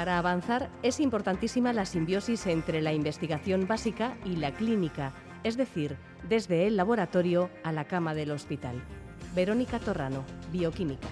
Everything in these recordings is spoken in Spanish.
Para avanzar es importantísima la simbiosis entre la investigación básica y la clínica, es decir, desde el laboratorio a la cama del hospital. Verónica Torrano, Bioquímica.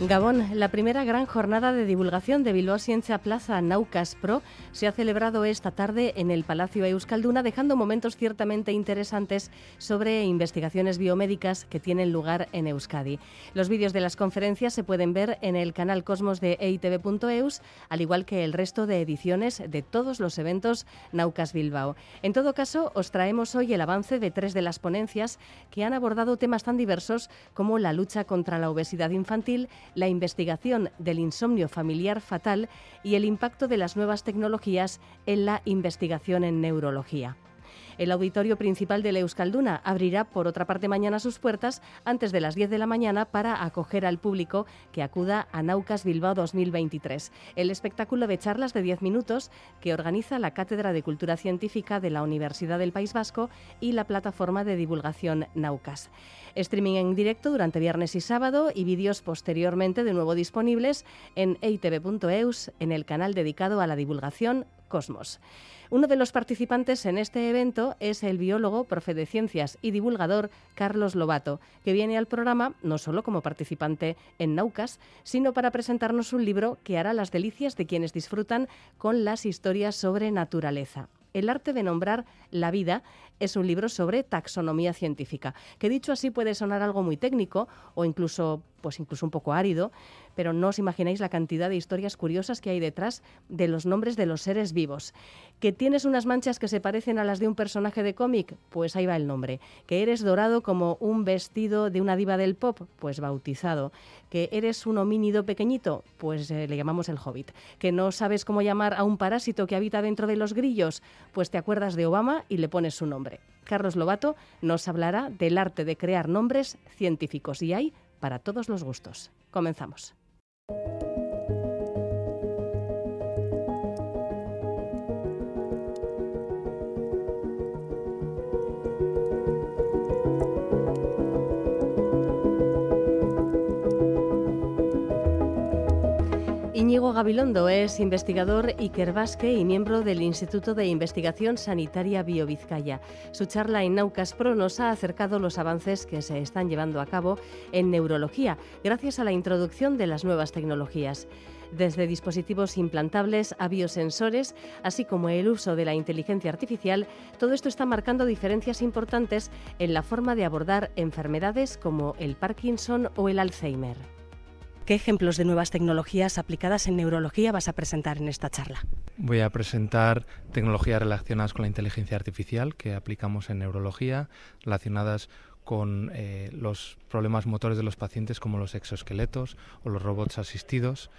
Gabón, la primera gran jornada de divulgación de Bilbao Ciencia Plaza Naucas Pro se ha celebrado esta tarde en el Palacio Euskalduna, dejando momentos ciertamente interesantes sobre investigaciones biomédicas que tienen lugar en Euskadi. Los vídeos de las conferencias se pueden ver en el canal Cosmos de eitv.eus, al igual que el resto de ediciones de todos los eventos Naucas Bilbao. En todo caso, os traemos hoy el avance de tres de las ponencias que han abordado temas tan diversos como la lucha contra la obesidad infantil, la investigación del insomnio familiar fatal y el impacto de las nuevas tecnologías en la investigación en neurología. El auditorio principal de la Euskalduna abrirá por otra parte mañana sus puertas antes de las 10 de la mañana para acoger al público que acuda a Naucas Bilbao 2023, el espectáculo de charlas de 10 minutos que organiza la Cátedra de Cultura Científica de la Universidad del País Vasco y la plataforma de divulgación Naucas. Streaming en directo durante viernes y sábado y vídeos posteriormente de nuevo disponibles en eitv.eus en el canal dedicado a la divulgación Cosmos. Uno de los participantes en este evento es el biólogo, profe de ciencias y divulgador Carlos Lobato, que viene al programa no solo como participante en Naucas, sino para presentarnos un libro que hará las delicias de quienes disfrutan con las historias sobre naturaleza. El arte de nombrar la vida es un libro sobre taxonomía científica, que dicho así puede sonar algo muy técnico o incluso pues incluso un poco árido, pero no os imagináis la cantidad de historias curiosas que hay detrás de los nombres de los seres vivos. ¿Que tienes unas manchas que se parecen a las de un personaje de cómic? Pues ahí va el nombre. ¿Que eres dorado como un vestido de una diva del pop? Pues bautizado. ¿Que eres un homínido pequeñito? Pues eh, le llamamos el hobbit. ¿Que no sabes cómo llamar a un parásito que habita dentro de los grillos? Pues te acuerdas de Obama y le pones su nombre. Carlos Lobato nos hablará del arte de crear nombres científicos y hay para todos los gustos. Comenzamos. Íñigo Gabilondo es investigador Iker Basque y miembro del Instituto de Investigación Sanitaria Biovizcaya. Su charla en Naucas Pro nos ha acercado los avances que se están llevando a cabo en neurología, gracias a la introducción de las nuevas tecnologías desde dispositivos implantables a biosensores, así como el uso de la inteligencia artificial, todo esto está marcando diferencias importantes en la forma de abordar enfermedades como el Parkinson o el Alzheimer. ¿Qué ejemplos de nuevas tecnologías aplicadas en neurología vas a presentar en esta charla? Voy a presentar tecnologías relacionadas con la inteligencia artificial que aplicamos en neurología, relacionadas con eh, los problemas motores de los pacientes como los exoesqueletos o los robots asistidos,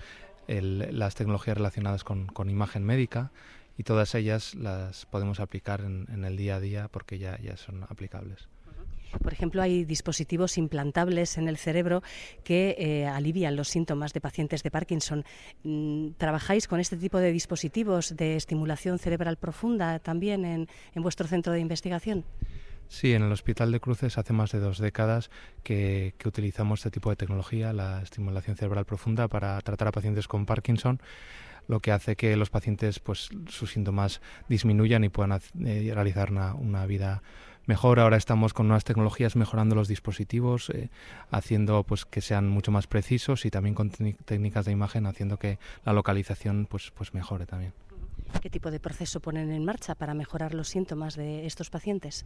las tecnologías relacionadas con, imagen médica y todas ellas las podemos aplicar en, el día a día porque ya, ya son aplicables. Por ejemplo, hay dispositivos implantables en el cerebro que eh, alivian los síntomas de pacientes de Parkinson. Mm, ¿Trabajáis con este tipo de dispositivos de estimulación cerebral profunda también en, vuestro centro de investigación? Sí, en el Hospital de Cruces hace más de dos décadas que, utilizamos este tipo de tecnología, la estimulación cerebral profunda, para tratar a pacientes con Parkinson lo que hace que los pacientes pues sus síntomas disminuyan y puedan eh, realizar una, una vida mejor. Ahora estamos con nuevas tecnologías mejorando los dispositivos, eh, haciendo pues que sean mucho más precisos y también con técnicas de imagen haciendo que la localización pues, pues mejore también. ¿Qué tipo de proceso ponen en marcha para mejorar los síntomas de estos pacientes?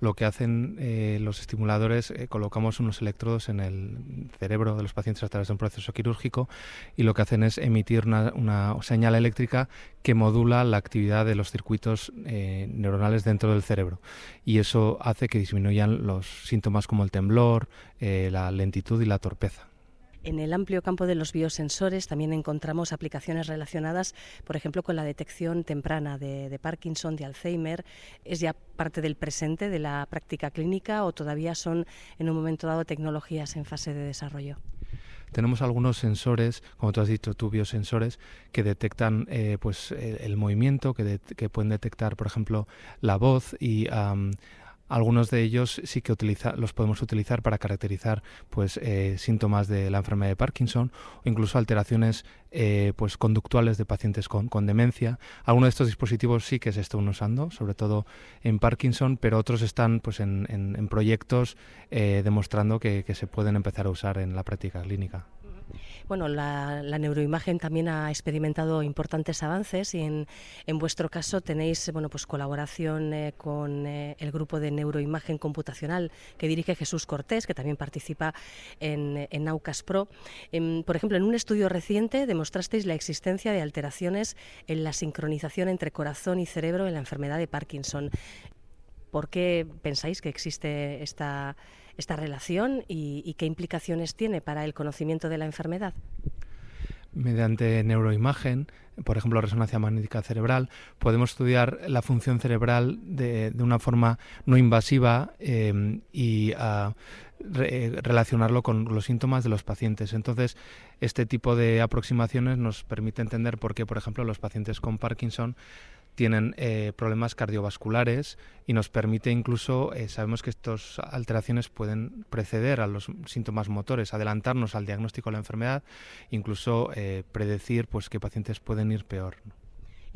Lo que hacen eh, los estimuladores, eh, colocamos unos electrodos en el cerebro de los pacientes a través de un proceso quirúrgico y lo que hacen es emitir una, señal eléctrica que modula la actividad de los circuitos eh, neuronales dentro del cerebro y eso hace que disminuyan los síntomas como el temblor, la lentitud y la torpeza. En el amplio campo de los biosensores también encontramos aplicaciones relacionadas, por ejemplo, con la detección temprana de, Parkinson, de Alzheimer. ¿Es ya parte del presente de la práctica clínica o todavía son en un momento dado tecnologías en fase de desarrollo? tenemos algunos sensores, como tú has dicho, tú biosensores, que detectan eh, pues el, movimiento, que, que, pueden detectar, por ejemplo, la voz y algunos de ellos sí que utiliza, los podemos utilizar para caracterizar pues, eh, síntomas de la enfermedad de Parkinson o incluso alteraciones eh, pues, conductuales de pacientes con, demencia. Algunos de estos dispositivos sí que se están usando, sobre todo en Parkinson, pero otros están pues, en, proyectos eh, demostrando que se pueden empezar a usar en la práctica clínica. Bueno, la, neuroimagen también ha experimentado importantes avances y en, vuestro caso tenéis bueno, pues colaboración eh, con eh, el grupo de neuroimagen computacional que dirige Jesús Cortés, que también participa en, en Naucas Pro. Em, por ejemplo, en un estudio reciente demostrasteis la existencia de alteraciones en la sincronización entre corazón y cerebro en la enfermedad de Parkinson. ¿Por qué pensáis que existe esta esta relación y, qué implicaciones tiene para el conocimiento de la enfermedad? mediante neuroimagen, por ejemplo, resonancia magnética cerebral, podemos estudiar la función cerebral de, una forma no invasiva eh, y ah, relacionarlo con los síntomas de los pacientes. Entonces, este tipo de aproximaciones nos permite entender por qué, por ejemplo, los pacientes con Parkinson tienen eh, problemas cardiovasculares y nos permite incluso, eh, sabemos que estas alteraciones pueden preceder a los síntomas motores, adelantarnos al diagnóstico de la enfermedad, incluso eh, predecir pues qué pacientes pueden ir peor.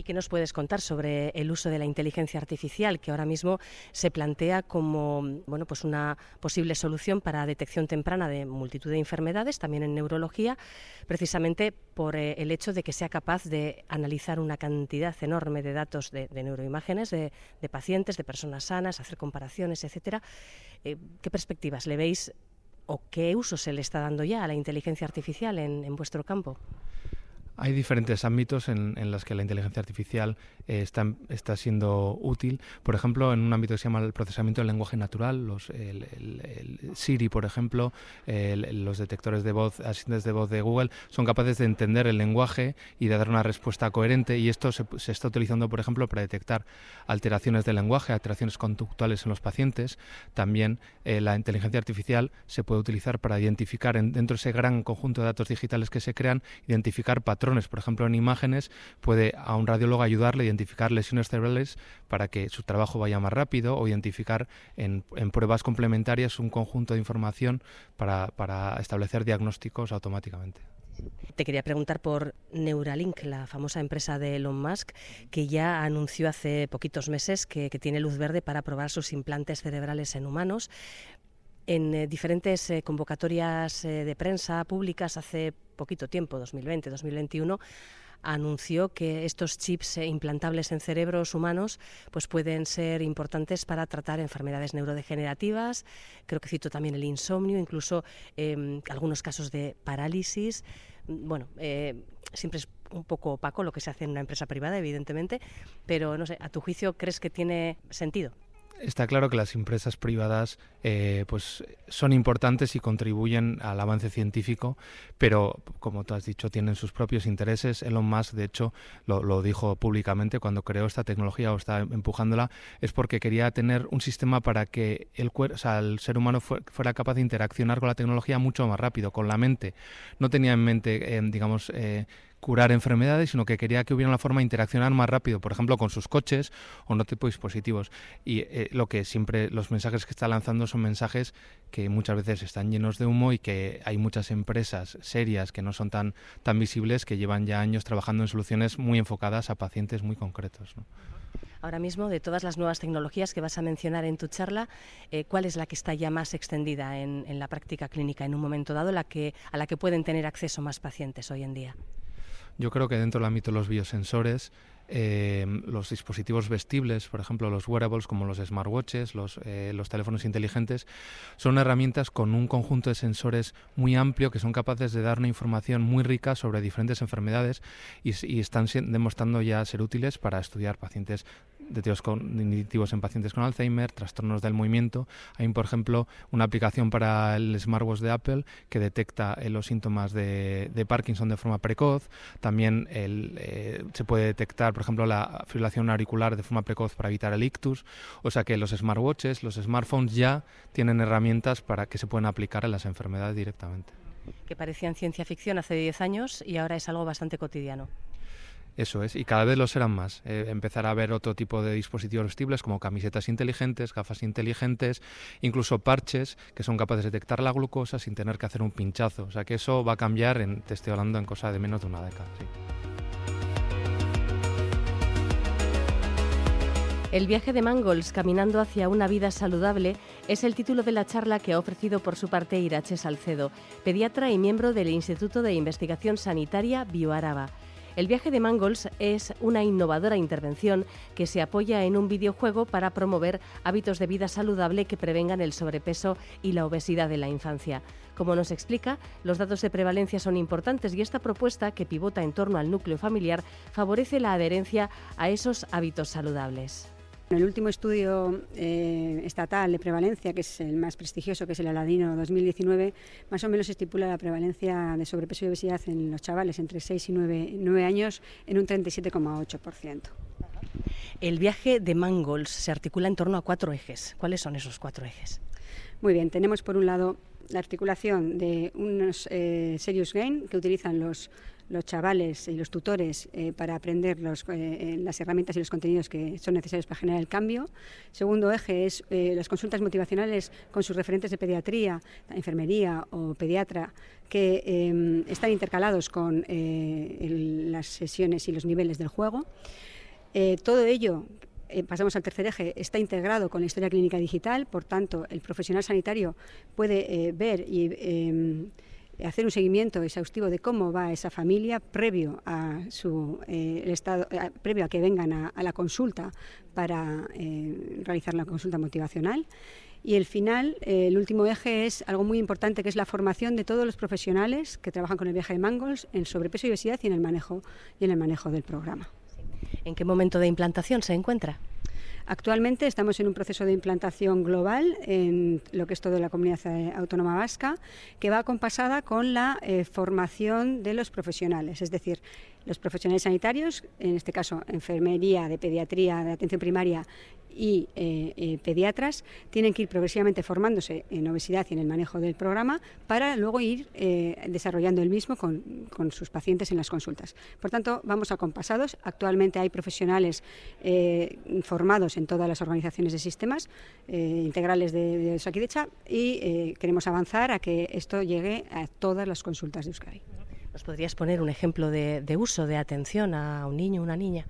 ¿Y qué nos puedes contar sobre el uso de la inteligencia artificial, que ahora mismo se plantea como bueno, pues una posible solución para detección temprana de multitud de enfermedades, también en neurología, precisamente por eh, el hecho de que sea capaz de analizar una cantidad enorme de datos de, neuroimágenes de, pacientes, de personas sanas, hacer comparaciones, etcétera? Eh, ¿Qué perspectivas le veis o qué uso se le está dando ya a la inteligencia artificial en vuestro campo? Hay diferentes ámbitos en, los que la inteligencia artificial eh, está, está, siendo útil. Por ejemplo, en un ámbito que se llama el procesamiento del lenguaje natural, los, el, Siri, por ejemplo, los detectores de voz, asistentes de voz de Google, son capaces de entender el lenguaje y de dar una respuesta coherente. Y esto se, está utilizando, por ejemplo, para detectar alteraciones del lenguaje, alteraciones conductuales en los pacientes. También eh, la inteligencia artificial se puede utilizar para identificar dentro de ese gran conjunto de datos digitales que se crean, identificar patrones por ejemplo, en imágenes, puede a un radiólogo ayudarle a identificar lesiones cerebrales para que su trabajo vaya más rápido o identificar en, pruebas complementarias un conjunto de información para, para establecer diagnósticos automáticamente. Te quería preguntar por Neuralink, la famosa empresa de Elon Musk, que ya anunció hace poquitos meses que, que tiene luz verde para probar sus implantes cerebrales en humanos en eh, diferentes eh, convocatorias eh, de prensa públicas hace poquito tiempo, 2020, 2021, anunció que estos chips implantables en cerebros humanos pues pueden ser importantes para tratar enfermedades neurodegenerativas, creo que cito también el insomnio, incluso em, algunos casos de parálisis. Bueno, siempre es un poco opaco lo que se hace en una empresa privada, evidentemente, pero no sé, ¿a tu juicio crees que tiene sentido? Está claro que las empresas privadas eh, pues son importantes y contribuyen al avance científico, pero como tú has dicho, tienen sus propios intereses. Elon Musk, de hecho, lo, dijo públicamente cuando creó esta tecnología o está empujándola, es porque quería tener un sistema para que el, el ser humano fuera capaz de interaccionar con la tecnología mucho más rápido, con la mente. No tenía en mente, eh, digamos, eh, curar enfermedades, sino que quería que hubiera una forma de interaccionar más rápido, por ejemplo, con sus coches o no tipo de dispositivos. Y eh, lo que siempre los mensajes que está lanzando son mensajes que muchas veces están llenos de humo y que hay muchas empresas serias que no son tan, tan visibles que llevan ya años trabajando en soluciones muy enfocadas a pacientes muy concretos. Ahora mismo, de todas las nuevas tecnologías que vas a mencionar en tu charla, eh, ¿cuál es la que está ya más extendida en, en, la práctica clínica en un momento dado, la que, a la que pueden tener acceso más pacientes hoy en día? Yo creo que dentro del ámbito de los biosensores, eh, los dispositivos vestibles, por ejemplo, los wearables como los smartwatches, los, eh, los teléfonos inteligentes, son herramientas con un conjunto de sensores muy amplio que son capaces de dar una información muy rica sobre diferentes enfermedades y, están demostrando ya ser útiles para estudiar pacientes deterioros cognitivos en pacientes con Alzheimer, trastornos del movimiento. Hay, por ejemplo, una aplicación para el smartwatch de Apple que detecta eh, los síntomas de, Parkinson de forma precoz. También eh, se puede detectar, por ejemplo, la fibrilación auricular de forma precoz para evitar el ictus. O sea que los smartwatches, los smartphones ya tienen herramientas para que se puedan aplicar a las enfermedades directamente. Que parecían ciencia ficción hace 10 años y ahora es algo bastante cotidiano. Eso es, y cada vez lo serán más. Eh, empezar a ver otro tipo de dispositivos vestibles como camisetas inteligentes, gafas inteligentes, incluso parches que son capaces de detectar la glucosa sin tener que hacer un pinchazo. O sea que eso va a cambiar, en, te estoy hablando en cosa de menos de una década. El viaje de Mangols caminando hacia una vida saludable es el título de la charla que ha ofrecido por su parte Irache Salcedo, pediatra y miembro del Instituto de Investigación Sanitaria Bioaraba. El viaje de Mangols es una innovadora intervención que se apoya en un videojuego para promover hábitos de vida saludable que prevengan el sobrepeso y la obesidad en la infancia. Como nos explica, los datos de prevalencia son importantes y esta propuesta, que pivota en torno al núcleo familiar, favorece la adherencia a esos hábitos saludables. El último estudio eh, estatal de prevalencia, que es el más prestigioso, que es el Aladino 2019, más o menos estipula la prevalencia de sobrepeso y obesidad en los chavales entre 6 y 9, años en un 37,8%. El viaje de Mangols se articula en torno a cuatro ejes. ¿Cuáles son esos cuatro ejes? Muy bien, tenemos por un lado la articulación de unos eh, serious gain que utilizan los los chavales y los tutores eh, para aprender los, eh, eh, las herramientas y los contenidos que son necesarios para generar el cambio. Segundo eje es las consultas motivacionales con sus referentes de pediatría, enfermería o pediatra que em, están intercalados con las sesiones y los niveles del juego. todo ello pasamos al tercer eje, está integrado con la historia clínica digital, por tanto, el profesional sanitario puede ver y em, hacer un seguimiento exhaustivo de cómo va esa familia previo a su eh, estado, eh, previo a que vengan a, la consulta para eh, realizar la consulta motivacional. Y el final, el último eje es algo muy importante, que es la formación de todos los profesionales que trabajan con el viaje de Mangols en sobrepeso y obesidad y en el manejo y en el manejo del programa. ¿En qué momento de implantación se encuentra? Actualmente estamos en un proceso de implantación global en lo que es toda la comunidad eh, autónoma vasca, que va acompasada con la eh, formación de los profesionales, es decir, los profesionales sanitarios, en este caso enfermería, de pediatría, de atención primaria y eh, eh, pediatras, tienen que ir progresivamente formándose en obesidad y en el manejo del programa para luego ir eh, desarrollando el mismo con, sus pacientes en las consultas. Por tanto, vamos a compasados. Actualmente hay profesionales formados en todas las organizaciones de sistemas integrales de, de y queremos avanzar a que esto llegue a todas las consultas de Euskadi. ¿Nos podrías poner un ejemplo de, uso, de atención a un niño una niña?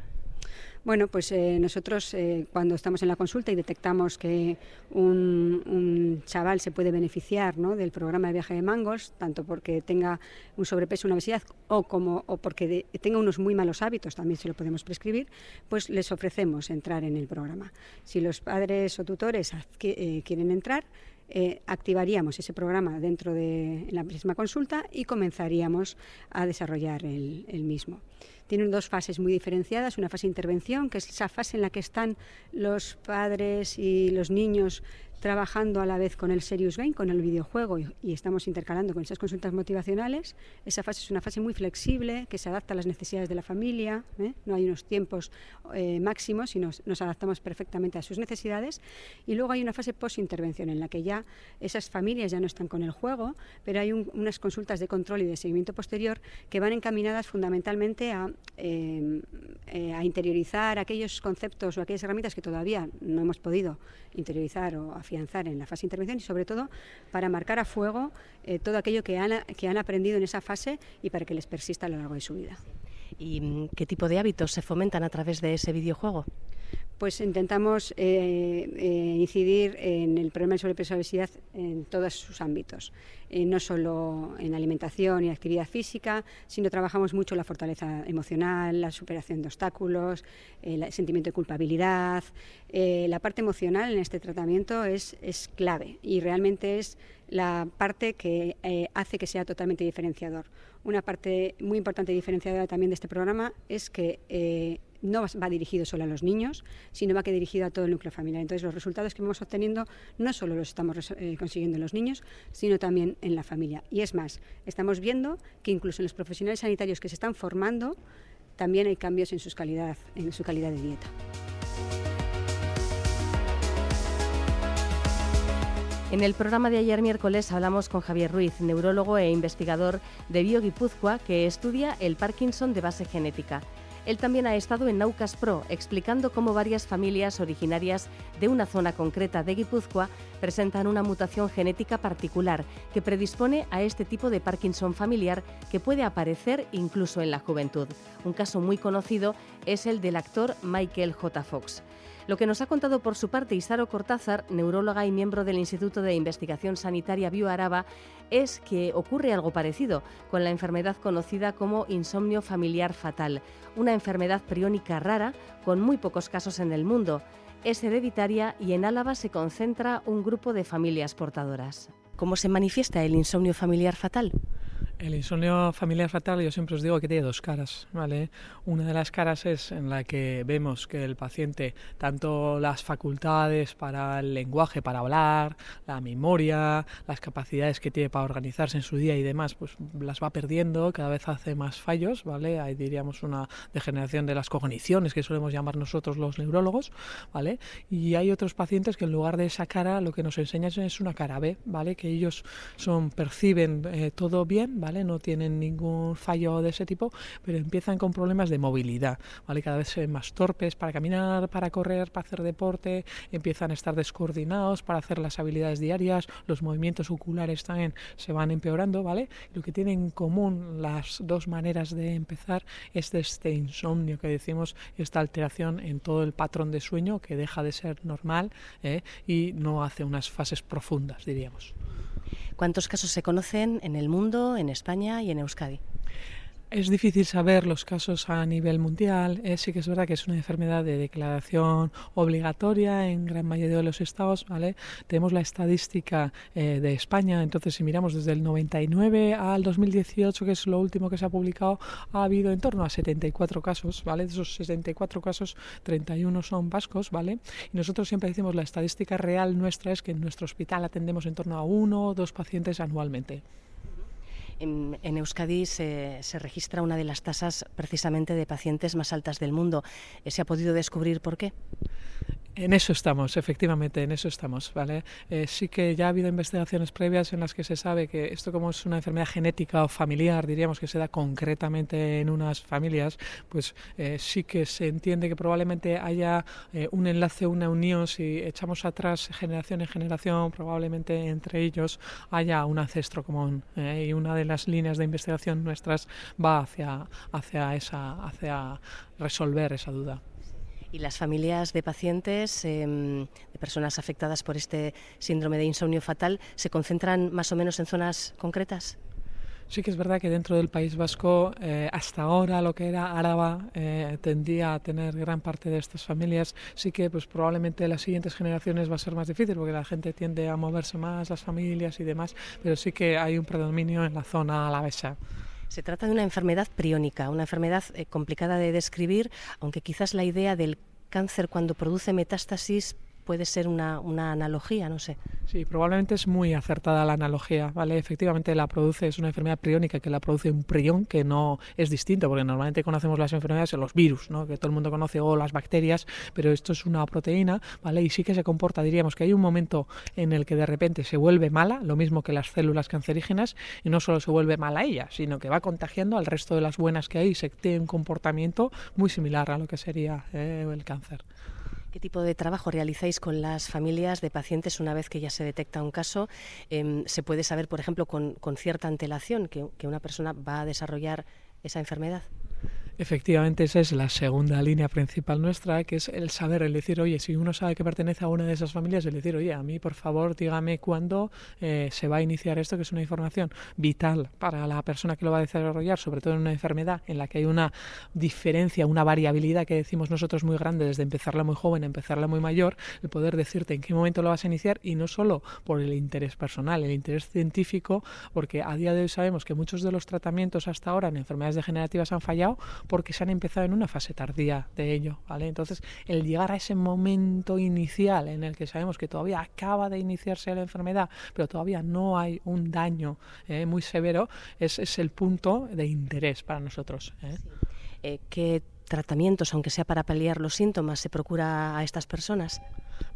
Bueno, pues eh, nosotros eh, cuando estamos en la consulta y detectamos que un, chaval se puede beneficiar del programa de viaje de mangos, tanto porque tenga un sobrepeso, una obesidad o, como, o porque tenga unos muy malos hábitos, también se lo podemos prescribir, pues les ofrecemos entrar en el programa. Si los padres o tutores eh, quieren entrar, eh, activaríamos ese programa dentro de la misma consulta y comenzaríamos a desarrollar el, el mismo. Tienen dos fases muy diferenciadas, una fase de intervención, que es esa fase en la que están los padres y los niños trabajando a la vez con el Serious Game, con el videojuego, y, estamos intercalando con esas consultas motivacionales. Esa fase es una fase muy flexible, que se adapta a las necesidades de la familia, ¿eh? no hay unos tiempos eh, máximos, sino nos adaptamos perfectamente a sus necesidades. Y luego hay una fase post-intervención, en la que ya esas familias ya no están con el juego, pero hay unas consultas de control y de seguimiento posterior que van encaminadas fundamentalmente a, eh, a interiorizar aquellos conceptos o aquellas herramientas que todavía no hemos podido interiorizar o afianzar en la fase de intervención y sobre todo para marcar a fuego eh, todo aquello que han, que han aprendido en esa fase y para que les persista a lo largo de su vida. ¿Y mm, qué tipo de hábitos se fomentan a través de ese videojuego? Pues intentamos eh, eh, incidir en el problema de sobrepeso y obesidad en todos sus ámbitos, eh, no solo en alimentación y actividad física, sino trabajamos mucho la fortaleza emocional, la superación de obstáculos, el sentimiento de culpabilidad. la parte emocional en este tratamiento es, es clave y realmente es la parte que hace que sea totalmente diferenciador. Una parte muy importante y diferenciadora también de este programa es que no va dirigido solo a los niños, sino va que dirigido a todo el núcleo familiar. Entonces, los resultados que vamos obteniendo no solo los estamos eh, consiguiendo en los niños, sino también en la familia. Y es más, estamos viendo que incluso en los profesionales sanitarios que se están formando, también hay cambios en, calidad, en su calidad de dieta. En el programa de ayer miércoles hablamos con Javier Ruiz, neurólogo e investigador de BioGuipúzcoa, que estudia el Parkinson de base genética. Él también ha estado en Naucas Pro explicando cómo varias familias originarias de una zona concreta de Guipúzcoa presentan una mutación genética particular que predispone a este tipo de Parkinson familiar que puede aparecer incluso en la juventud. Un caso muy conocido es el del actor Michael J. Fox. Lo que nos ha contado por su parte Isaro Cortázar, neuróloga y miembro del Instituto de Investigación Sanitaria BioAraba, es que ocurre algo parecido con la enfermedad conocida como insomnio familiar fatal, una enfermedad priónica rara con muy pocos casos en el mundo. Es hereditaria y en Álava se concentra un grupo de familias portadoras. ¿Cómo se manifiesta el insomnio familiar fatal? El insomnio familiar fatal yo siempre os digo que tiene dos caras, ¿vale? Una de las caras es en la que vemos que el paciente tanto las facultades para el lenguaje, para hablar, la memoria, las capacidades que tiene para organizarse en su día y demás, pues las va perdiendo, cada vez hace más fallos, ¿vale? Hay diríamos una degeneración de las cogniciones que solemos llamar nosotros los neurólogos, ¿vale? Y hay otros pacientes que en lugar de esa cara lo que nos enseñan es una cara B, ¿vale? Que ellos son perciben eh, todo bien, ¿vale? No tienen ningún fallo de ese tipo, pero empiezan con problemas de movilidad, ¿vale? Cada vez se ven más torpes para caminar, para correr, para hacer deporte, empiezan a estar descoordinados para hacer las habilidades diarias, los movimientos oculares también se van empeorando, ¿vale? Lo que tienen en común las dos maneras de empezar es este insomnio que decimos, esta alteración en todo el patrón de sueño que deja de ser normal ¿eh? y no hace unas fases profundas, diríamos. ¿Cuántos casos se conocen en el mundo, en España y en Euskadi? Es difícil saber los casos a nivel mundial. Eh, sí que es verdad que es una enfermedad de declaración obligatoria en gran mayoría de los estados. ¿vale? Tenemos la estadística eh, de España. Entonces, si miramos desde el 99 al 2018, que es lo último que se ha publicado, ha habido en torno a 74 casos. ¿vale? De esos 74 casos, 31 son vascos. ¿vale? Y nosotros siempre decimos la estadística real nuestra es que en nuestro hospital atendemos en torno a uno o dos pacientes anualmente. En, Euskadi se, registra una de las tasas precisamente de pacientes más altas del mundo. ¿Se ha podido descubrir por qué? En eso estamos, efectivamente, en eso estamos, ¿vale? Eh, sí que ya ha habido investigaciones previas en las que se sabe que esto como es una enfermedad genética o familiar, diríamos que se da concretamente en unas familias, pues eh, sí que se entiende que probablemente haya eh, un enlace, una unión, si echamos atrás generación en generación, probablemente entre ellos haya un ancestro común y una de las líneas de investigación nuestras va hacia, hacia, esa, hacia resolver esa duda. ¿Y las familias de pacientes, em, de personas afectadas por este síndrome de insomnio fatal, se concentran más o menos en zonas concretas? Sí que es verdad que dentro del País Vasco, eh, hasta ahora lo que era Áraba eh, tendía a tener gran parte de estas familias. Sí que pues probablemente las siguientes generaciones va a ser más difícil porque la gente tiende a moverse más, las familias y demás, pero sí que hay un predominio en la zona alavesa. Se trata de una enfermedad priónica, una enfermedad eh, complicada de describir, aunque quizás la idea del cáncer cuando produce metástasis puede ser una, analogía, no sé. Sí, probablemente es muy acertada la analogía, ¿vale? Efectivamente la produce, es una enfermedad priónica que la produce un prión que no es distinto, porque normalmente conocemos las enfermedades en los virus, ¿no? Que todo el mundo conoce, o las bacterias, pero esto es una proteína, ¿vale? Y sí que se comporta, diríamos que hay un momento en el que de repente se vuelve mala, lo mismo que las células cancerígenas, y no solo se vuelve mala ella, sino que va contagiando al resto de las buenas que hay y se tiene un comportamiento muy similar a lo que sería eh, el cáncer. ¿Qué tipo de trabajo realizáis con las familias de pacientes una vez que ya se detecta un caso? Em, ¿Se puede saber, por ejemplo, con, cierta antelación que una persona va a desarrollar esa enfermedad? Efectivamente, esa es la segunda línea principal nuestra, que es el saber, el decir, oye, si uno sabe que pertenece a una de esas familias, el decir, oye, a mí, por favor, dígame cuándo eh, se va a iniciar esto, que es una información vital para la persona que lo va a desarrollar, sobre todo en una enfermedad en la que hay una diferencia, una variabilidad que decimos nosotros muy grande, desde empezarla muy joven a empezarla muy mayor, el poder decirte en qué momento lo vas a iniciar y no solo por el interés personal, el interés científico, porque a día de hoy sabemos que muchos de los tratamientos hasta ahora en enfermedades degenerativas han fallado porque se han empezado en una fase tardía de ello, ¿vale? Entonces, el llegar a ese momento inicial en el que sabemos que todavía acaba de iniciarse la enfermedad, pero todavía no hay un daño eh, muy severo, es, es, el punto de interés para nosotros. ¿eh? Eh, ¿Qué tratamientos, aunque sea para paliar los síntomas, se procura a estas personas?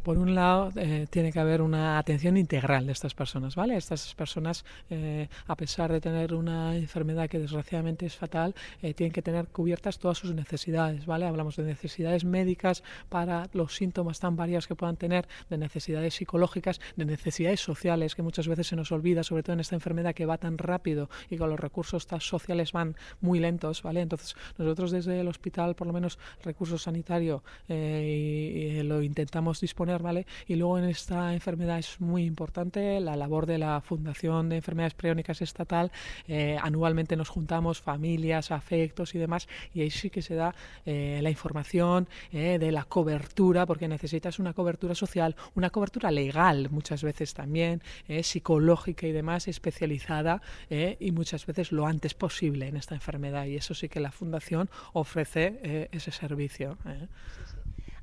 Por un lado, eh, tiene que haber una atención integral de estas personas, ¿vale? Estas personas, eh, a pesar de tener una enfermedad que desgraciadamente es fatal, eh, tienen que tener cubiertas todas sus necesidades, ¿vale? Hablamos de necesidades médicas para los síntomas tan variados que puedan tener, de necesidades psicológicas, de necesidades sociales, que muchas veces se nos olvida, sobre todo en esta enfermedad que va tan rápido y con los recursos sociales van muy lentos, ¿vale? Entonces, nosotros desde el hospital, por lo menos recurso sanitario, lo intentamos disponer ¿vale? Y luego en esta enfermedad es muy importante la labor de la Fundación de Enfermedades Preónicas Estatal. Eh, anualmente nos juntamos familias, afectos y demás, y ahí sí que se da eh, la información eh, de la cobertura, porque necesitas una cobertura social, una cobertura legal muchas veces también, psicológica y demás, especializada y muchas veces lo antes posible en esta enfermedad. Y eso sí que la Fundación ofrece ese servicio.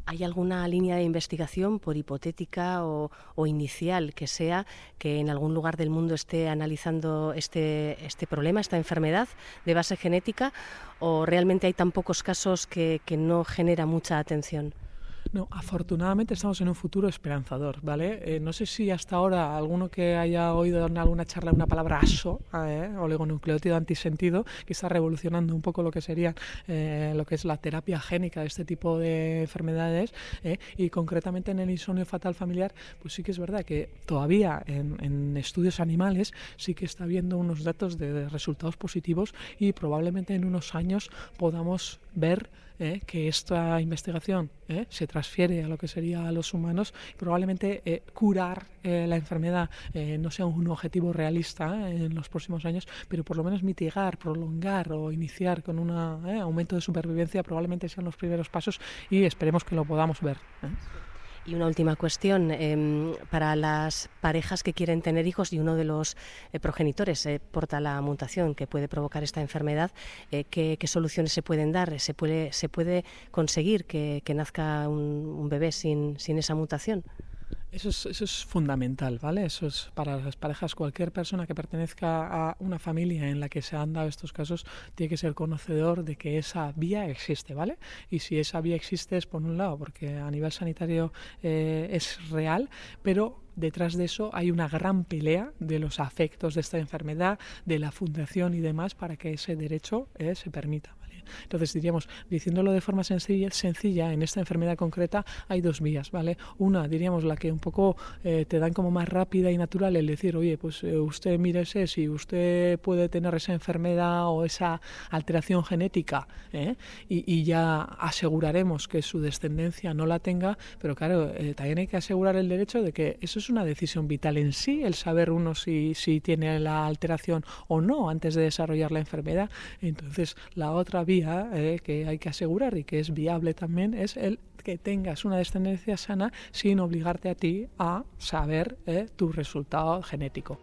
¿Hay alguna línea de investigación, por hipotética o, inicial que sea, que en algún lugar del mundo esté analizando este, este problema, esta enfermedad de base genética, o realmente hay tan pocos casos que no genera mucha atención? No, afortunadamente estamos en un futuro esperanzador, ¿vale? Eh, no sé si hasta ahora alguno que haya oído en alguna charla una palabra ASO, ¿eh? oligonucleótido antisentido, que está revolucionando un poco lo que sería eh, lo que es la terapia génica de este tipo de enfermedades ¿eh? y concretamente en el insomnio fatal familiar, pues sí que es verdad que todavía en, en estudios animales sí que está habiendo unos datos de resultados positivos y probablemente en unos años podamos ver ¿eh? que esta investigación ¿eh? se transfiere a lo que sería los humanos, probablemente eh, curar la enfermedad no sea un objetivo realista en los próximos años, pero por lo menos mitigar, prolongar o iniciar con un aumento de supervivencia probablemente sean los primeros pasos y esperemos que lo podamos ver. Y una última cuestión, em, para las parejas que quieren tener hijos y uno de los eh, progenitores eh, porta la mutación que puede provocar esta enfermedad, eh, ¿qué, soluciones se pueden dar? ¿Se puede, se puede conseguir que, nazca un, un bebé sin esa mutación? Eso es, eso es fundamental, ¿vale? Eso es para las parejas. Cualquier persona que pertenezca a una familia en la que se han dado estos casos tiene que ser conocedor de que esa vía existe, ¿vale? Y si esa vía existe es por un lado, porque a nivel sanitario eh, es real, pero detrás de eso hay una gran pelea de los afectos de esta enfermedad, de la fundación y demás para que ese derecho eh, se permita. Entonces diríamos, diciéndolo de forma sencilla, sencilla, en esta enfermedad concreta hay dos vías, ¿vale? Una, diríamos, la que un poco eh, te dan como más rápida y natural, el decir, oye, pues eh, usted mírese si usted puede tener esa enfermedad o esa alteración genética ¿eh? y, ya aseguraremos que su descendencia no la tenga, pero claro, también hay que asegurar el derecho de que eso es una decisión vital en sí, el saber uno si, si tiene la alteración o no antes de desarrollar la enfermedad. Entonces, la otra vía eh, que hay que asegurar y que es viable también es el que tengas una descendencia sana sin obligarte a ti a saber eh, tu resultado genético.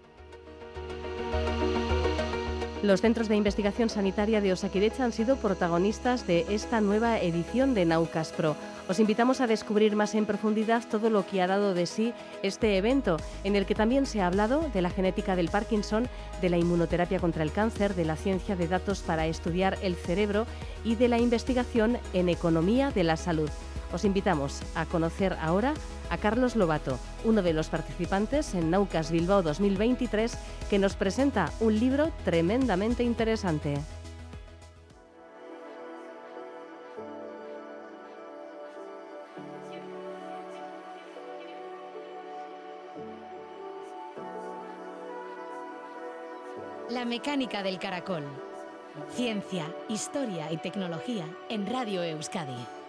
Los centros de investigación sanitaria de Osakidecha han sido protagonistas de esta nueva edición de Naucas Pro. Os invitamos a descubrir más en profundidad todo lo que ha dado de sí este evento, en el que también se ha hablado de la genética del Parkinson, de la inmunoterapia contra el cáncer, de la ciencia de datos para estudiar el cerebro y de la investigación en economía de la salud. Os invitamos a conocer ahora a Carlos Lobato, uno de los participantes en Naucas Bilbao 2023, que nos presenta un libro tremendamente interesante. La mecánica del caracol. Ciencia, historia y tecnología en Radio Euskadi.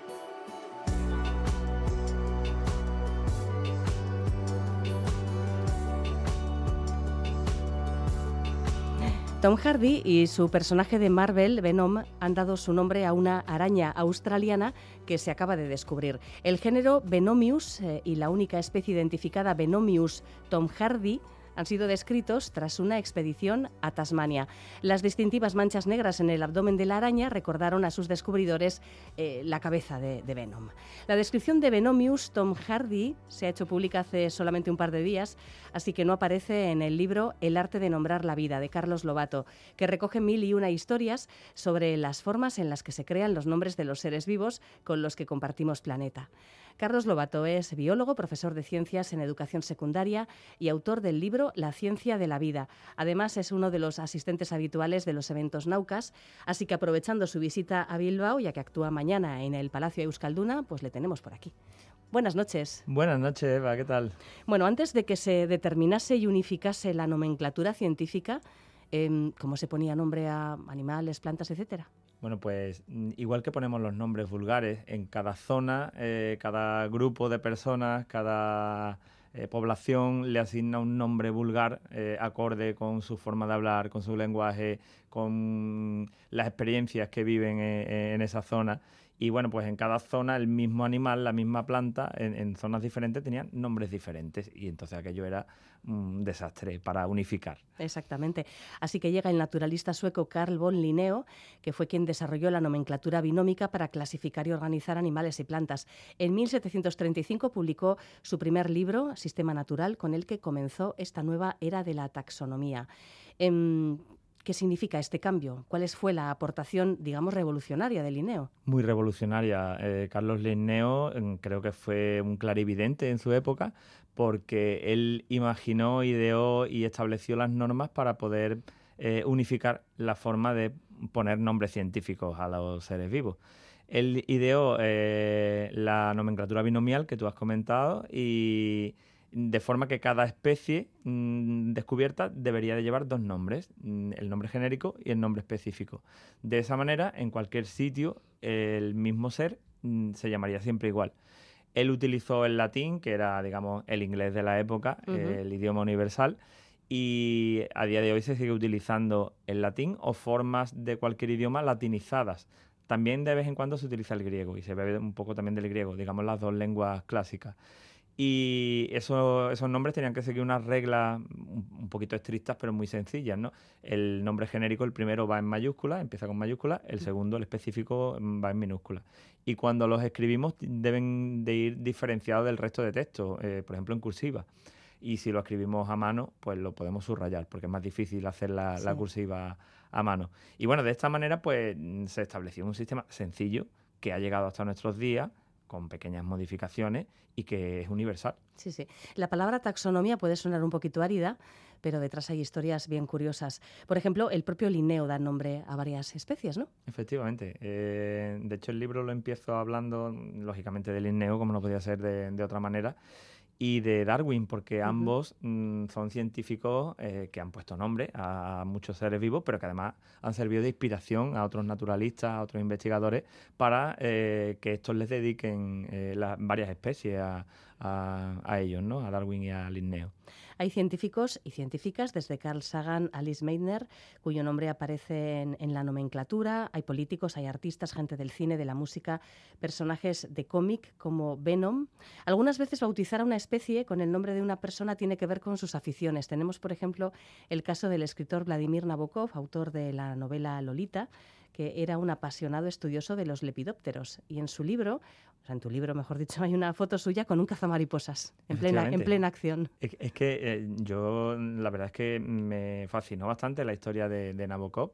Tom Hardy y su personaje de Marvel, Venom, han dado su nombre a una araña australiana que se acaba de descubrir. El género Venomius eh, y la única especie identificada Venomius Tom Hardy han sido descritos tras una expedición a Tasmania. Las distintivas manchas negras en el abdomen de la araña recordaron a sus descubridores eh, la cabeza de, de, Venom. La descripción de Venomius Tom Hardy se ha hecho pública hace solamente un par de días, así que no aparece en el libro El arte de nombrar la vida de Carlos Lobato, que recoge mil y una historias sobre las formas en las que se crean los nombres de los seres vivos con los que compartimos planeta. Carlos Lobato es biólogo, profesor de ciencias en educación secundaria y autor del libro La ciencia de la vida. Además, es uno de los asistentes habituales de los eventos Naucas, así que aprovechando su visita a Bilbao, ya que actúa mañana en el Palacio Euskalduna, pues le tenemos por aquí. Buenas noches. Buenas noches, Eva, ¿qué tal? Bueno, antes de que se determinase y unificase la nomenclatura científica, eh, ¿cómo se ponía nombre a animales, plantas, etcétera? Bueno, pues mm, igual que ponemos los nombres vulgares, en cada zona, eh, cada grupo de personas, cada eh, población le asigna un nombre vulgar eh, acorde con su forma de hablar, con su lenguaje, con las experiencias que viven en esa zona. Y bueno, pues en cada zona el mismo animal, la misma planta, en, zonas diferentes tenían nombres diferentes y entonces aquello era un desastre para unificar. Exactamente. Así que llega el naturalista sueco Carl von Linneo, que fue quien desarrolló la nomenclatura binómica para clasificar y organizar animales y plantas. En 1735 publicó su primer libro, Sistema Natural, con el que comenzó esta nueva era de la taxonomía. Em, ¿Qué significa este cambio? ¿Cuál fue la aportación, digamos, revolucionaria de Linneo? Muy revolucionaria. Eh, Carlos Linneo mm, creo que fue un clarividente en su época porque él imaginó, ideó y estableció las normas para poder eh, unificar la forma de poner nombres científicos a los seres vivos. Él ideó eh, la nomenclatura binomial que tú has comentado y de forma que cada especie mm, descubierta debería de llevar dos nombres, mm, el nombre genérico y el nombre específico. De esa manera, en cualquier sitio, el mismo ser mm, se llamaría siempre igual. Él utilizó el latín, que era, digamos, el inglés de la época, el idioma universal, y a día de hoy se sigue utilizando el latín o formas de cualquier idioma latinizadas. También de vez en cuando se utiliza el griego y se bebe un poco también del griego, digamos las dos lenguas clásicas. Y esos nombres tenían que seguir unas reglas un, poquito estrictas, pero muy sencillas, ¿no? El nombre genérico, el primero va en mayúscula, empieza con mayúscula, el segundo, el específico, va en minúscula. Y cuando los escribimos deben de ir diferenciados del resto de texto, eh, por ejemplo en cursiva. Y si lo escribimos a mano, pues lo podemos subrayar, porque es más difícil hacer la, la cursiva a mano. Y bueno, de esta manera, pues se estableció un sistema sencillo que ha llegado hasta nuestros días con pequeñas modificaciones y que es universal. Sí, sí. La palabra taxonomía puede sonar un poquito árida, pero detrás hay historias bien curiosas. Por ejemplo, el propio Linneo da nombre a varias especies, ¿no? Efectivamente. Eh, de hecho, el libro lo empiezo hablando, lógicamente, de Linneo, como no podía ser de otra manera y de Darwin, porque ambos mm, son científicos eh, que han puesto nombre a muchos seres vivos, pero que además han servido de inspiración a otros naturalistas, a otros investigadores, para eh, que estos les dediquen eh, las varias especies a, a, ellos, ¿no? a Darwin y a Linneo. Hay científicos y científicas, desde Carl Sagan a Liz Meitner, cuyo nombre aparece en, la nomenclatura. Hay políticos, hay artistas, gente del cine, de la música, personajes de cómic como Venom. Algunas veces bautizar a una especie con el nombre de una persona tiene que ver con sus aficiones. Tenemos, por ejemplo, el caso del escritor Vladimir Nabokov, autor de la novela Lolita, que era un apasionado estudioso de los lepidópteros. Y en su libro, o sea, en tu libro, mejor dicho, hay una foto suya con un cazamariposas en plena, en plena acción. Es, que eh, yo, la verdad es que me fascinó bastante la historia de, Nabokov.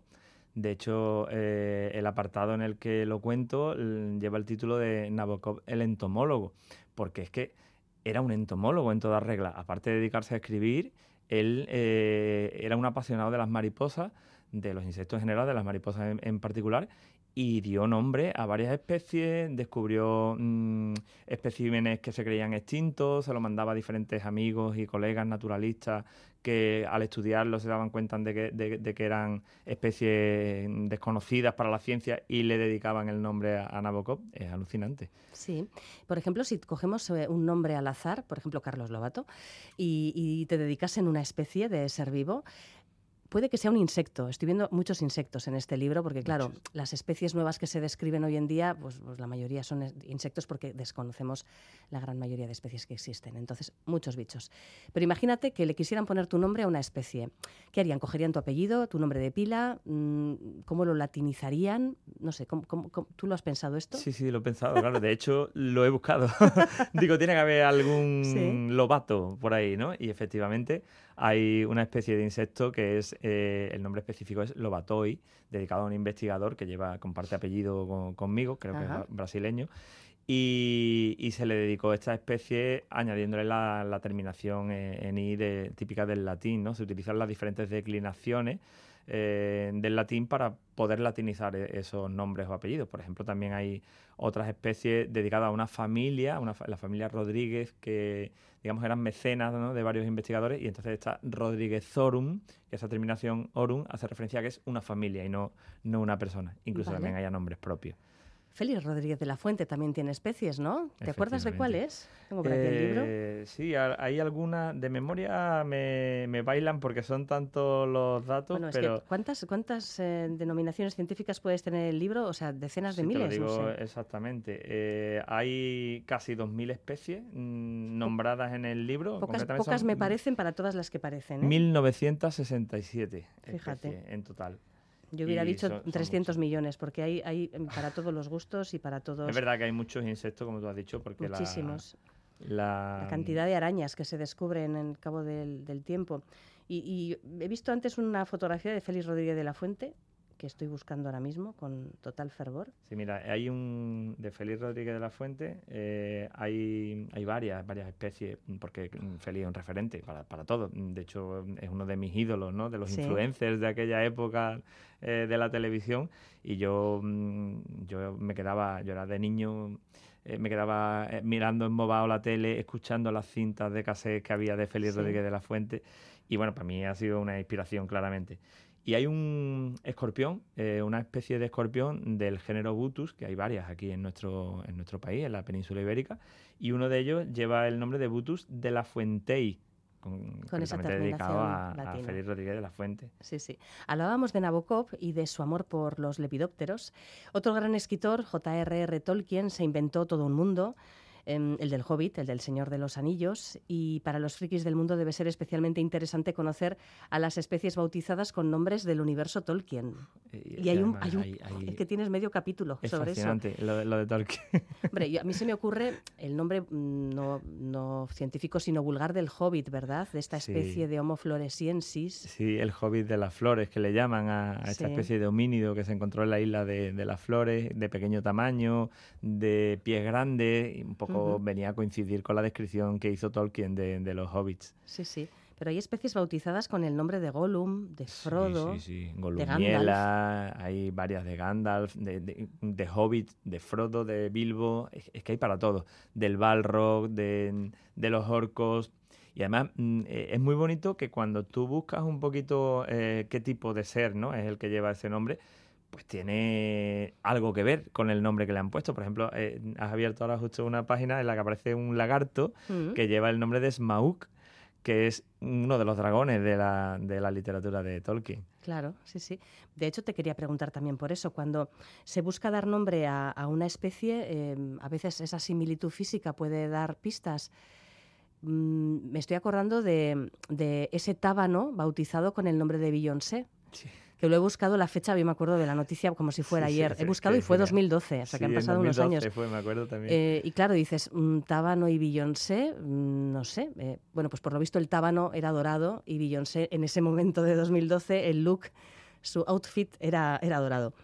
De hecho, eh, el apartado en el que lo cuento lleva el título de Nabokov, el entomólogo, porque es que era un entomólogo en toda regla. Aparte de dedicarse a escribir, él eh, era un apasionado de las mariposas, de los insectos en general, de las mariposas en, particular, y dio nombre a varias especies, descubrió mm, especímenes que se creían extintos, se lo mandaba a diferentes amigos y colegas naturalistas que al estudiarlo se daban cuenta de que, de, que eran especies desconocidas para la ciencia y le dedicaban el nombre a, Nabokov. Es alucinante. Sí. Por ejemplo, si cogemos eh, un nombre al azar, por ejemplo Carlos Lobato, y, y te dedicas en una especie de ser vivo, puede que sea un insecto. Estoy viendo muchos insectos en este libro porque, claro, las especies nuevas que se describen hoy en día, pues, pues, la mayoría son insectos porque desconocemos la gran mayoría de especies que existen. Entonces, muchos bichos. Pero imagínate que le quisieran poner tu nombre a una especie. ¿Qué harían? ¿Cogerían tu apellido, tu nombre de pila? Mm, ¿Cómo lo latinizarían? No sé, tú lo has pensado esto? Sí, sí, lo he pensado, claro. De hecho, lo he buscado. Digo, tiene que haber algún lobato por ahí, ¿no? Y efectivamente hay una especie de insecto que es, eh, el nombre específico es Lobatoi, dedicado a un investigador que lleva, comparte apellido conmigo, creo que es brasileño, y, se le dedicó esta especie añadiéndole la, terminación en i de, típica del latín, ¿no? Se utilizan las diferentes declinaciones eh, del latín para poder latinizar e-, esos nombres o apellidos. Por ejemplo, también hay otras especies dedicadas a una familia, una, la familia Rodríguez, que digamos eran mecenas de varios investigadores, y entonces está Rodríguez-Zorum, que esa terminación Orum hace referencia a que es una familia y no, no una persona. Incluso también haya nombres propios. Félix Rodríguez de la Fuente también tiene especies, ¿no? ¿Te acuerdas de cuál es? Tengo por aquí el libro. Eh, sí, hay algunas de memoria me, bailan porque son tantos los datos. Bueno, pero... ¿cuántas, cuántas eh, denominaciones científicas puedes tener el libro? O sea, decenas de miles. Te lo digo exactamente. Eh, hay casi 2.000 especies mm, nombradas en el libro. Pocas, pocas me parecen para todas las que parecen. 1967 Fíjate. en total. Yo hubiera dicho 300 millones, porque hay, hay para todos los gustos y para todos. Es verdad que hay muchos insectos, como tú has dicho, porque Muchísimos. La, la... cantidad de arañas que se descubren en el cabo del, del tiempo. Y, y, he visto antes una fotografía de Félix Rodríguez de la Fuente, que estoy buscando ahora mismo con total fervor. Sí, mira, hay un de Félix Rodríguez de la Fuente, eh, hay, hay varias, varias especies, porque Félix es un referente para, para todo. De hecho, es uno de mis ídolos, ¿no? De los influencers de aquella época eh, de la televisión. Y yo, mm, yo me quedaba, yo era de niño eh, me quedaba mirando embobado la tele, escuchando las cintas de cassette que había de Félix Rodríguez de la Fuente. Y bueno, para mí ha sido una inspiración claramente. Y hay un escorpión, eh, una especie de escorpión del género Butus, que hay varias aquí en nuestro, en nuestro país, en la península ibérica, y uno de ellos lleva el nombre de Butus de la Fuentei, con, con esa dedicado a, a, Félix Rodríguez de la Fuente. Sí, sí. Hablábamos de Nabokov y de su amor por los lepidópteros. Otro gran escritor, J.R.R. Tolkien, se inventó todo un mundo. Em, el del Hobbit, el del Señor de los Anillos, y para los frikis del mundo debe ser especialmente interesante conocer a las especies bautizadas con nombres del universo Tolkien. Y, hay, un, hay, que tienes medio capítulo sobre eso. Lo, lo de Tolkien. Hombre, a mí se me ocurre el nombre mm, no, no, científico sino vulgar del Hobbit, ¿verdad? De esta especie de Homo floresiensis. Sí, el Hobbit de las flores que le llaman a, esta especie de homínido que se encontró en la isla de, de las flores, de pequeño tamaño, de pies grandes, un poco venía a coincidir con la descripción que hizo Tolkien de, los hobbits. Sí, sí. Pero hay especies bautizadas con el nombre de Gollum, de Frodo, sí, sí, sí. Gandalf. hay varias de Gandalf, de, de, Hobbit, de Frodo, de Bilbo, es, que hay para todo. Del Balrog, de, los orcos. Y además mm, eh, es muy bonito que cuando tú buscas un poquito eh, qué tipo de ser ¿no? es el que lleva ese nombre, pues tiene algo que ver con el nombre que le han puesto. Por ejemplo, eh, has abierto ahora justo una página en la que aparece un lagarto mm. que lleva el nombre de Smaug, que es uno de los dragones de la, de la literatura de Tolkien. Claro, sí, sí. De hecho, te quería preguntar también por eso. Cuando se busca dar nombre a, una especie, em, a veces esa similitud física puede dar pistas. Mm, me estoy acordando de, de, ese tábano bautizado con el nombre de Beyoncé. Sí que lo he buscado la fecha, yo me acuerdo de la noticia como si fuera ayer. he buscado y fue 2012, o sea que han pasado unos años. Fue, me acuerdo también. Eh, y claro, dices, mm, Tábano y Beyoncé, mm, no sé. Eh, bueno, pues por lo visto el Tábano era dorado y Beyoncé en ese momento de 2012, el look, su outfit era, era dorado.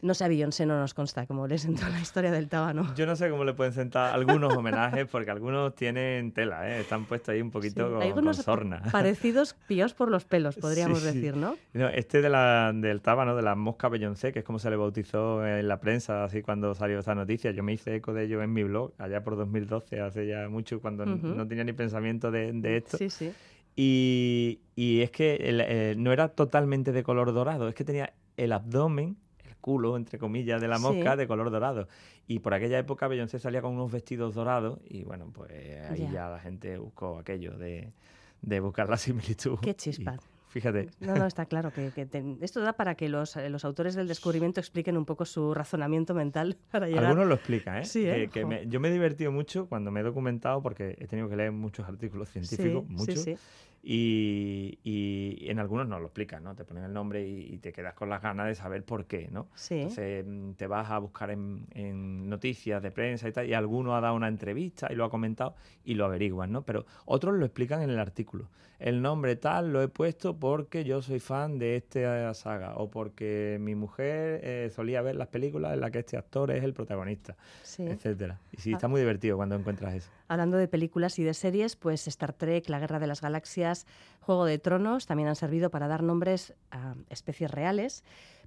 No sé, a Beyoncé no nos consta cómo le sentó la historia del tábano. Yo no sé cómo le pueden sentar algunos homenajes, porque algunos tienen tela, ¿eh? están puestos ahí un poquito con, algunos sorna. parecidos pillados por los pelos, podríamos decir, ¿no? Este de la, del tábano, de la mosca Beyoncé, que es como se le bautizó en la prensa, así cuando salió esa noticia. Yo me hice eco de ello en mi blog, allá por 2012, hace ya mucho, cuando no tenía ni pensamiento de, de esto. Sí, sí. Y, y es que eh, no era totalmente de color dorado, es que tenía el abdomen culo, entre comillas, de la mosca de color dorado. Y por aquella época Beyoncé salía con unos vestidos dorados y bueno, pues ahí ya, la gente buscó aquello de, buscar la similitud. Qué chispa. Fíjate. No, no, está claro que, esto da para que los, los, autores del descubrimiento expliquen un poco su razonamiento mental para llegar... Algunos lo explican, ¿eh? Sí, ¿eh? yo me he divertido mucho cuando me he documentado porque he tenido que leer muchos artículos científicos, muchos. Sí, sí. Y, en algunos no lo explican, ¿no? Te ponen el nombre y, te quedas con las ganas de saber por qué, ¿no? Entonces mm, te vas a buscar en, noticias de prensa y tal, y alguno ha dado una entrevista y lo ha comentado y lo averiguan, ¿no? Pero otros lo explican en el artículo. El nombre tal lo he puesto porque yo soy fan de esta saga o porque mi mujer eh, solía ver las películas en las que este actor es el protagonista, etcétera. Y sí, ah. está muy divertido cuando encuentras eso. Hablando de películas y de series, pues Star Trek, La Guerra de las Galaxias, Juego de Tronos también han servido para dar nombres a especies reales,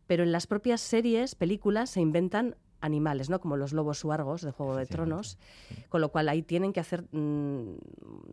pero en las propias series, películas, se inventan animales, ¿no? Como los lobos suargos de Juego de Tronos, con lo cual ahí tienen que hacer, mm,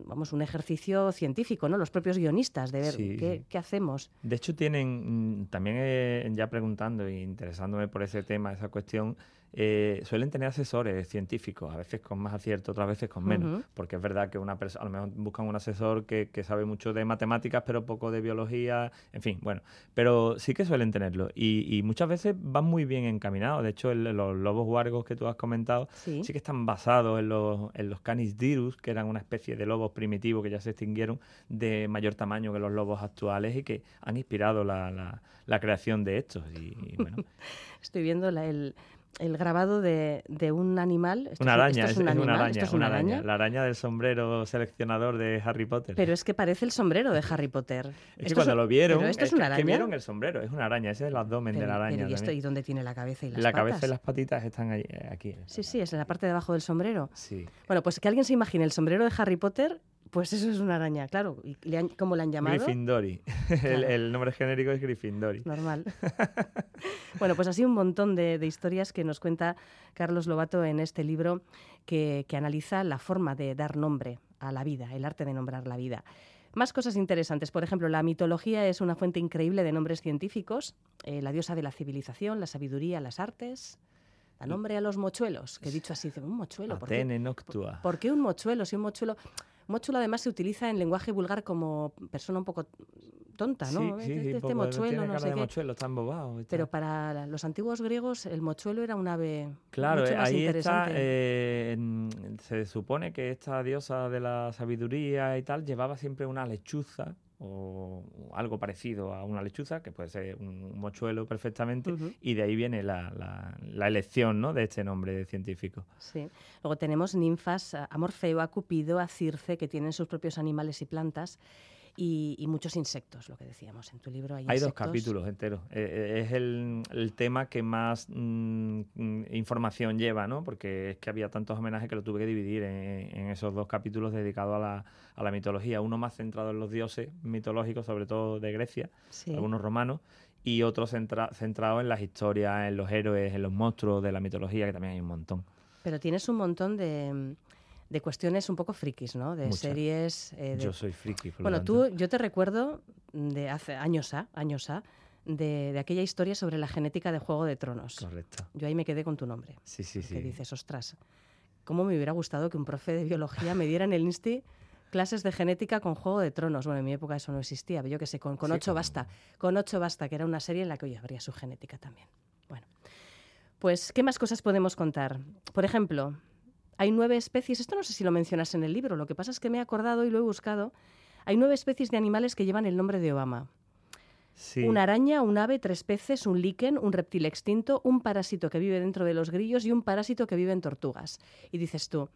vamos, un ejercicio científico, ¿no? Los propios guionistas de ver qué, hacemos. De hecho tienen, mm, también ya preguntando e interesándome por ese tema, esa cuestión, eh, suelen tener asesores científicos, a veces con más acierto, otras veces con menos, porque es verdad que una persona, a lo mejor buscan un asesor que, sabe mucho de matemáticas, pero poco de biología, en fin, bueno, pero sí que suelen tenerlo y, muchas veces van muy bien encaminados. De hecho, los lobos huargos que tú has comentado sí, que están basados en los, en los canis dirus, que eran una especie de lobos primitivos que ya se extinguieron de mayor tamaño que los lobos actuales y que han inspirado la, la, creación de estos. Y, bueno. Estoy viendo la, el el grabado de, de un animal. una araña, es, una, araña, La araña del sombrero seleccionador de Harry Potter. Pero es que parece el sombrero de Harry Potter. Es que cuando lo vieron, esto es, una araña. vieron el sombrero, es una araña, ese es el abdomen de la araña. ¿y, esto, ¿Y dónde tiene la cabeza y las la patas? La cabeza y las patitas están aquí. Sí, sí, es en la parte de abajo del sombrero. Sí. Bueno, pues que alguien se imagine el sombrero de Harry Potter pues eso es una araña, claro. ¿Y ¿Cómo la han llamado? Gryffindori. El, nombre genérico es Gryffindori. Normal. bueno, pues así un montón de, historias que nos cuenta Carlos Lobato en este libro que, analiza la forma de dar nombre a la vida, el arte de nombrar la vida. Más cosas interesantes. Por ejemplo, la mitología es una fuente increíble de nombres científicos. Eh, la diosa de la civilización, la sabiduría, las artes. Da nombre a los mochuelos, que dicho así, un mochuelo. ¿por qué, Noctua. ¿Por qué un mochuelo? Si un mochuelo... Mochuelo además se utiliza en lenguaje vulgar como persona un poco tonta, ¿no? Sí, sí, este, este mochuelo, no sé qué. Mochuelo, está embobado. Pero para los antiguos griegos el mochuelo era un ave claro, mucho más ahí interesante. Está, eh, se supone que esta diosa de la sabiduría y tal llevaba siempre una lechuza o algo parecido a una lechuza, que puede ser un mochuelo perfectamente, y de ahí viene la, la, elección ¿no? de este nombre científico. Sí. Luego tenemos ninfas a Morfeo, a Cupido, a Circe, que tienen sus propios animales y plantas y, muchos insectos, lo que decíamos en tu libro. Hay, hay dos capítulos enteros. Eh, eh, es el, el, tema que más mm, información lleva, ¿no? Porque es que había tantos homenajes que lo tuve que dividir en, esos dos capítulos dedicados a la, a la, mitología. Uno más centrado en los dioses mitológicos, sobre todo de Grecia, algunos romanos, y otro centrado en las historias, en los héroes, en los monstruos de la mitología, que también hay un montón. Pero tienes un montón de de cuestiones un poco frikis, ¿no? De series. Eh, yo soy friki. Por bueno, tú, yo te recuerdo de hace años a, años a, de, aquella historia sobre la genética de Juego de Tronos. Correcto. Yo ahí me quedé con tu nombre. Sí, sí, sí. Que dices, ostras, ¿cómo me hubiera gustado que un profe de biología me diera en el Insti clases de genética con Juego de Tronos? Bueno, en mi época eso no existía, yo qué sé, con, con ocho basta. Con ocho basta, que era una serie en la que hoy habría su genética también. Bueno. Pues, ¿qué más cosas podemos contar? Por ejemplo, hay nueve especies, esto no sé si lo mencionas en el libro, lo que pasa es que me he acordado y lo he buscado. Hay nueve especies de animales que llevan el nombre de Obama. Una araña, un ave, tres peces, un líquen, un reptil extinto, un parásito que vive dentro de los grillos y un parásito que vive en tortugas. Y dices tú,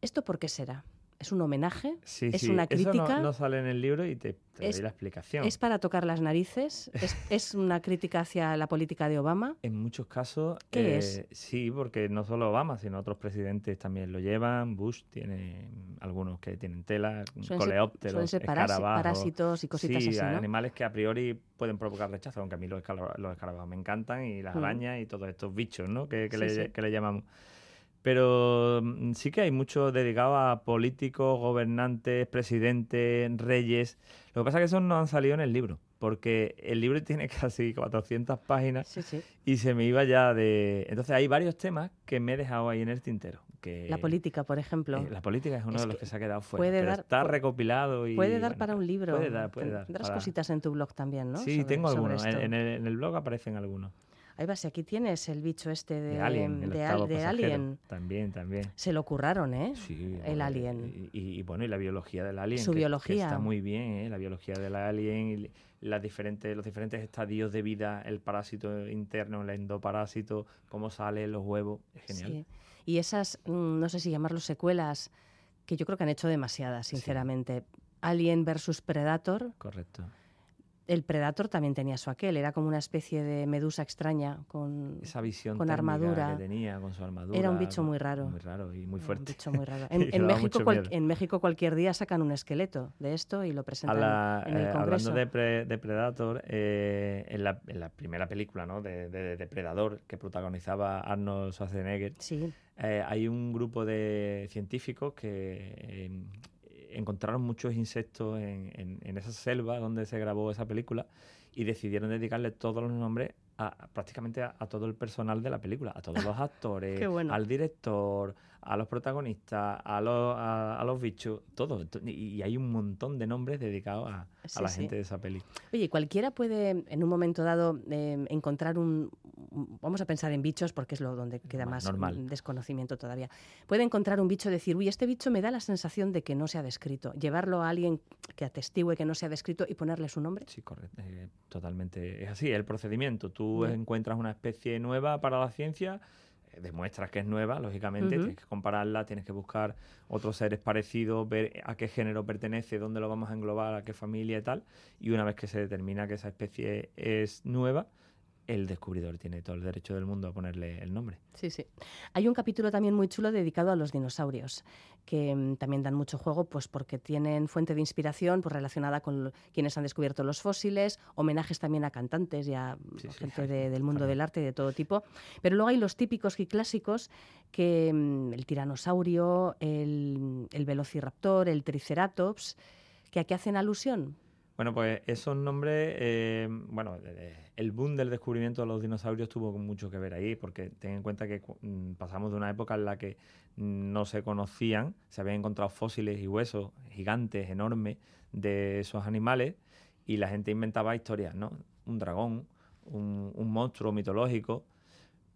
¿esto por qué será? Es un homenaje, es una crítica. Eso no, sale en el libro y te, doy la explicación. Es para tocar las narices, es, una crítica hacia la política de Obama. En muchos casos, ¿Qué es? Eh, sí, porque no solo Obama, sino otros presidentes también lo llevan. Bush tiene algunos que tienen tela, coleópteros, ser, parásitos y cositas sí, así. ¿no? animales que a priori pueden provocar rechazo, aunque a mí los, escarabajos, me encantan y las mm. arañas y todos estos bichos, ¿no? Que, le, que le llamamos. Pero mm, sí que hay mucho dedicado a políticos, gobernantes, presidentes, reyes. Lo que pasa es que esos no han salido en el libro, porque el libro tiene casi 400 páginas Sí, sí. y se me iba ya de... Entonces hay varios temas que me he dejado ahí en el tintero. Que, La política, por ejemplo. eh, la política es uno Es de los que que se ha quedado fuera. puede pero dar- está recopilado y... Puede dar bueno, para un libro. Puede dar, puede dar. Tendrás para- cositas en tu blog también, ¿no? Sí, Sobre- tengo algunos. En el, en el blog aparecen algunos. Ahí vas, aquí tienes el bicho este de, De Alien. el de, octavo Al- de pasajero. Alien. También, también. Se lo curraron, ¿eh? Sí, el alien. Y, y- y bueno, y la biología del alien. Su que- que biología. está muy bien, ¿eh? La biología del alien, y las diferentes, los diferentes estadios de vida, el parásito interno, el endoparásito, cómo salen los huevos. Es genial. Sí. Y esas, mm, no sé si llamarlos secuelas, que yo creo que han hecho demasiadas, sinceramente. Alien versus Predator. Correcto. El Predator también tenía su aquel, era como una especie de medusa extraña con Esa visión con armadura. que tenía, con su armadura. Era un bicho muy raro. Muy raro y muy un fuerte. bicho muy raro. Y En, México, cual- en México cualquier día sacan un esqueleto de esto y lo presentan la- en el eh, Congreso. hablando de, pre- de Predator, eh, en, la, en la primera película ¿no? de, de Depredador que protagonizaba Arnold Schwarzenegger, Sí, eh, hay un grupo de científicos que encontraron muchos insectos en, en- en esa selva donde se grabó esa película y decidieron dedicarle todos los nombres a, prácticamente a, a todo el personal de la película, a todos los actores, bueno. al director, a los protagonistas, a los, a, a los bichos, todo. Y, hay un montón de nombres dedicados a, la sí. gente de esa peli. Oye, cualquiera puede en un momento dado eh, encontrar un, un- Vamos a pensar en bichos porque es lo donde queda más normal. desconocimiento todavía. Puede encontrar un bicho y decir, uy, este bicho me da la sensación de que no se ha descrito. Llevarlo a alguien que atestigue que no se ha descrito y ponerle su nombre. Sí, correcto. eh, totalmente. Es así, el procedimiento. Tú encuentras una especie nueva para la ciencia, demuestras que es nueva, lógicamente, tienes que compararla, tienes que buscar otros seres parecidos, ver a qué género pertenece, dónde lo vamos a englobar, a qué familia y tal. Y una vez que se determina que esa especie es nueva, el descubridor tiene todo el derecho del mundo a ponerle el nombre. Sí, sí. Hay un capítulo también muy chulo dedicado a los dinosaurios, que mm, también dan mucho juego, pues porque tienen fuente de inspiración pues, relacionada con quienes han descubierto los fósiles, homenajes también a cantantes y a mm, sí, gente de- del mundo del arte de todo tipo. Pero luego hay los típicos y clásicos, que mm, el tiranosaurio, el, el velociraptor, el triceratops, que a qué hacen alusión. Bueno, pues esos nombres, eh, bueno, el boom del descubrimiento de los dinosaurios tuvo mucho que ver ahí, porque ten en cuenta que mm, pasamos de una época en la que no se conocían, se habían encontrado fósiles y huesos gigantes, enormes, de esos animales, y la gente inventaba historias, ¿no? Un dragón, un monstruo mitológico,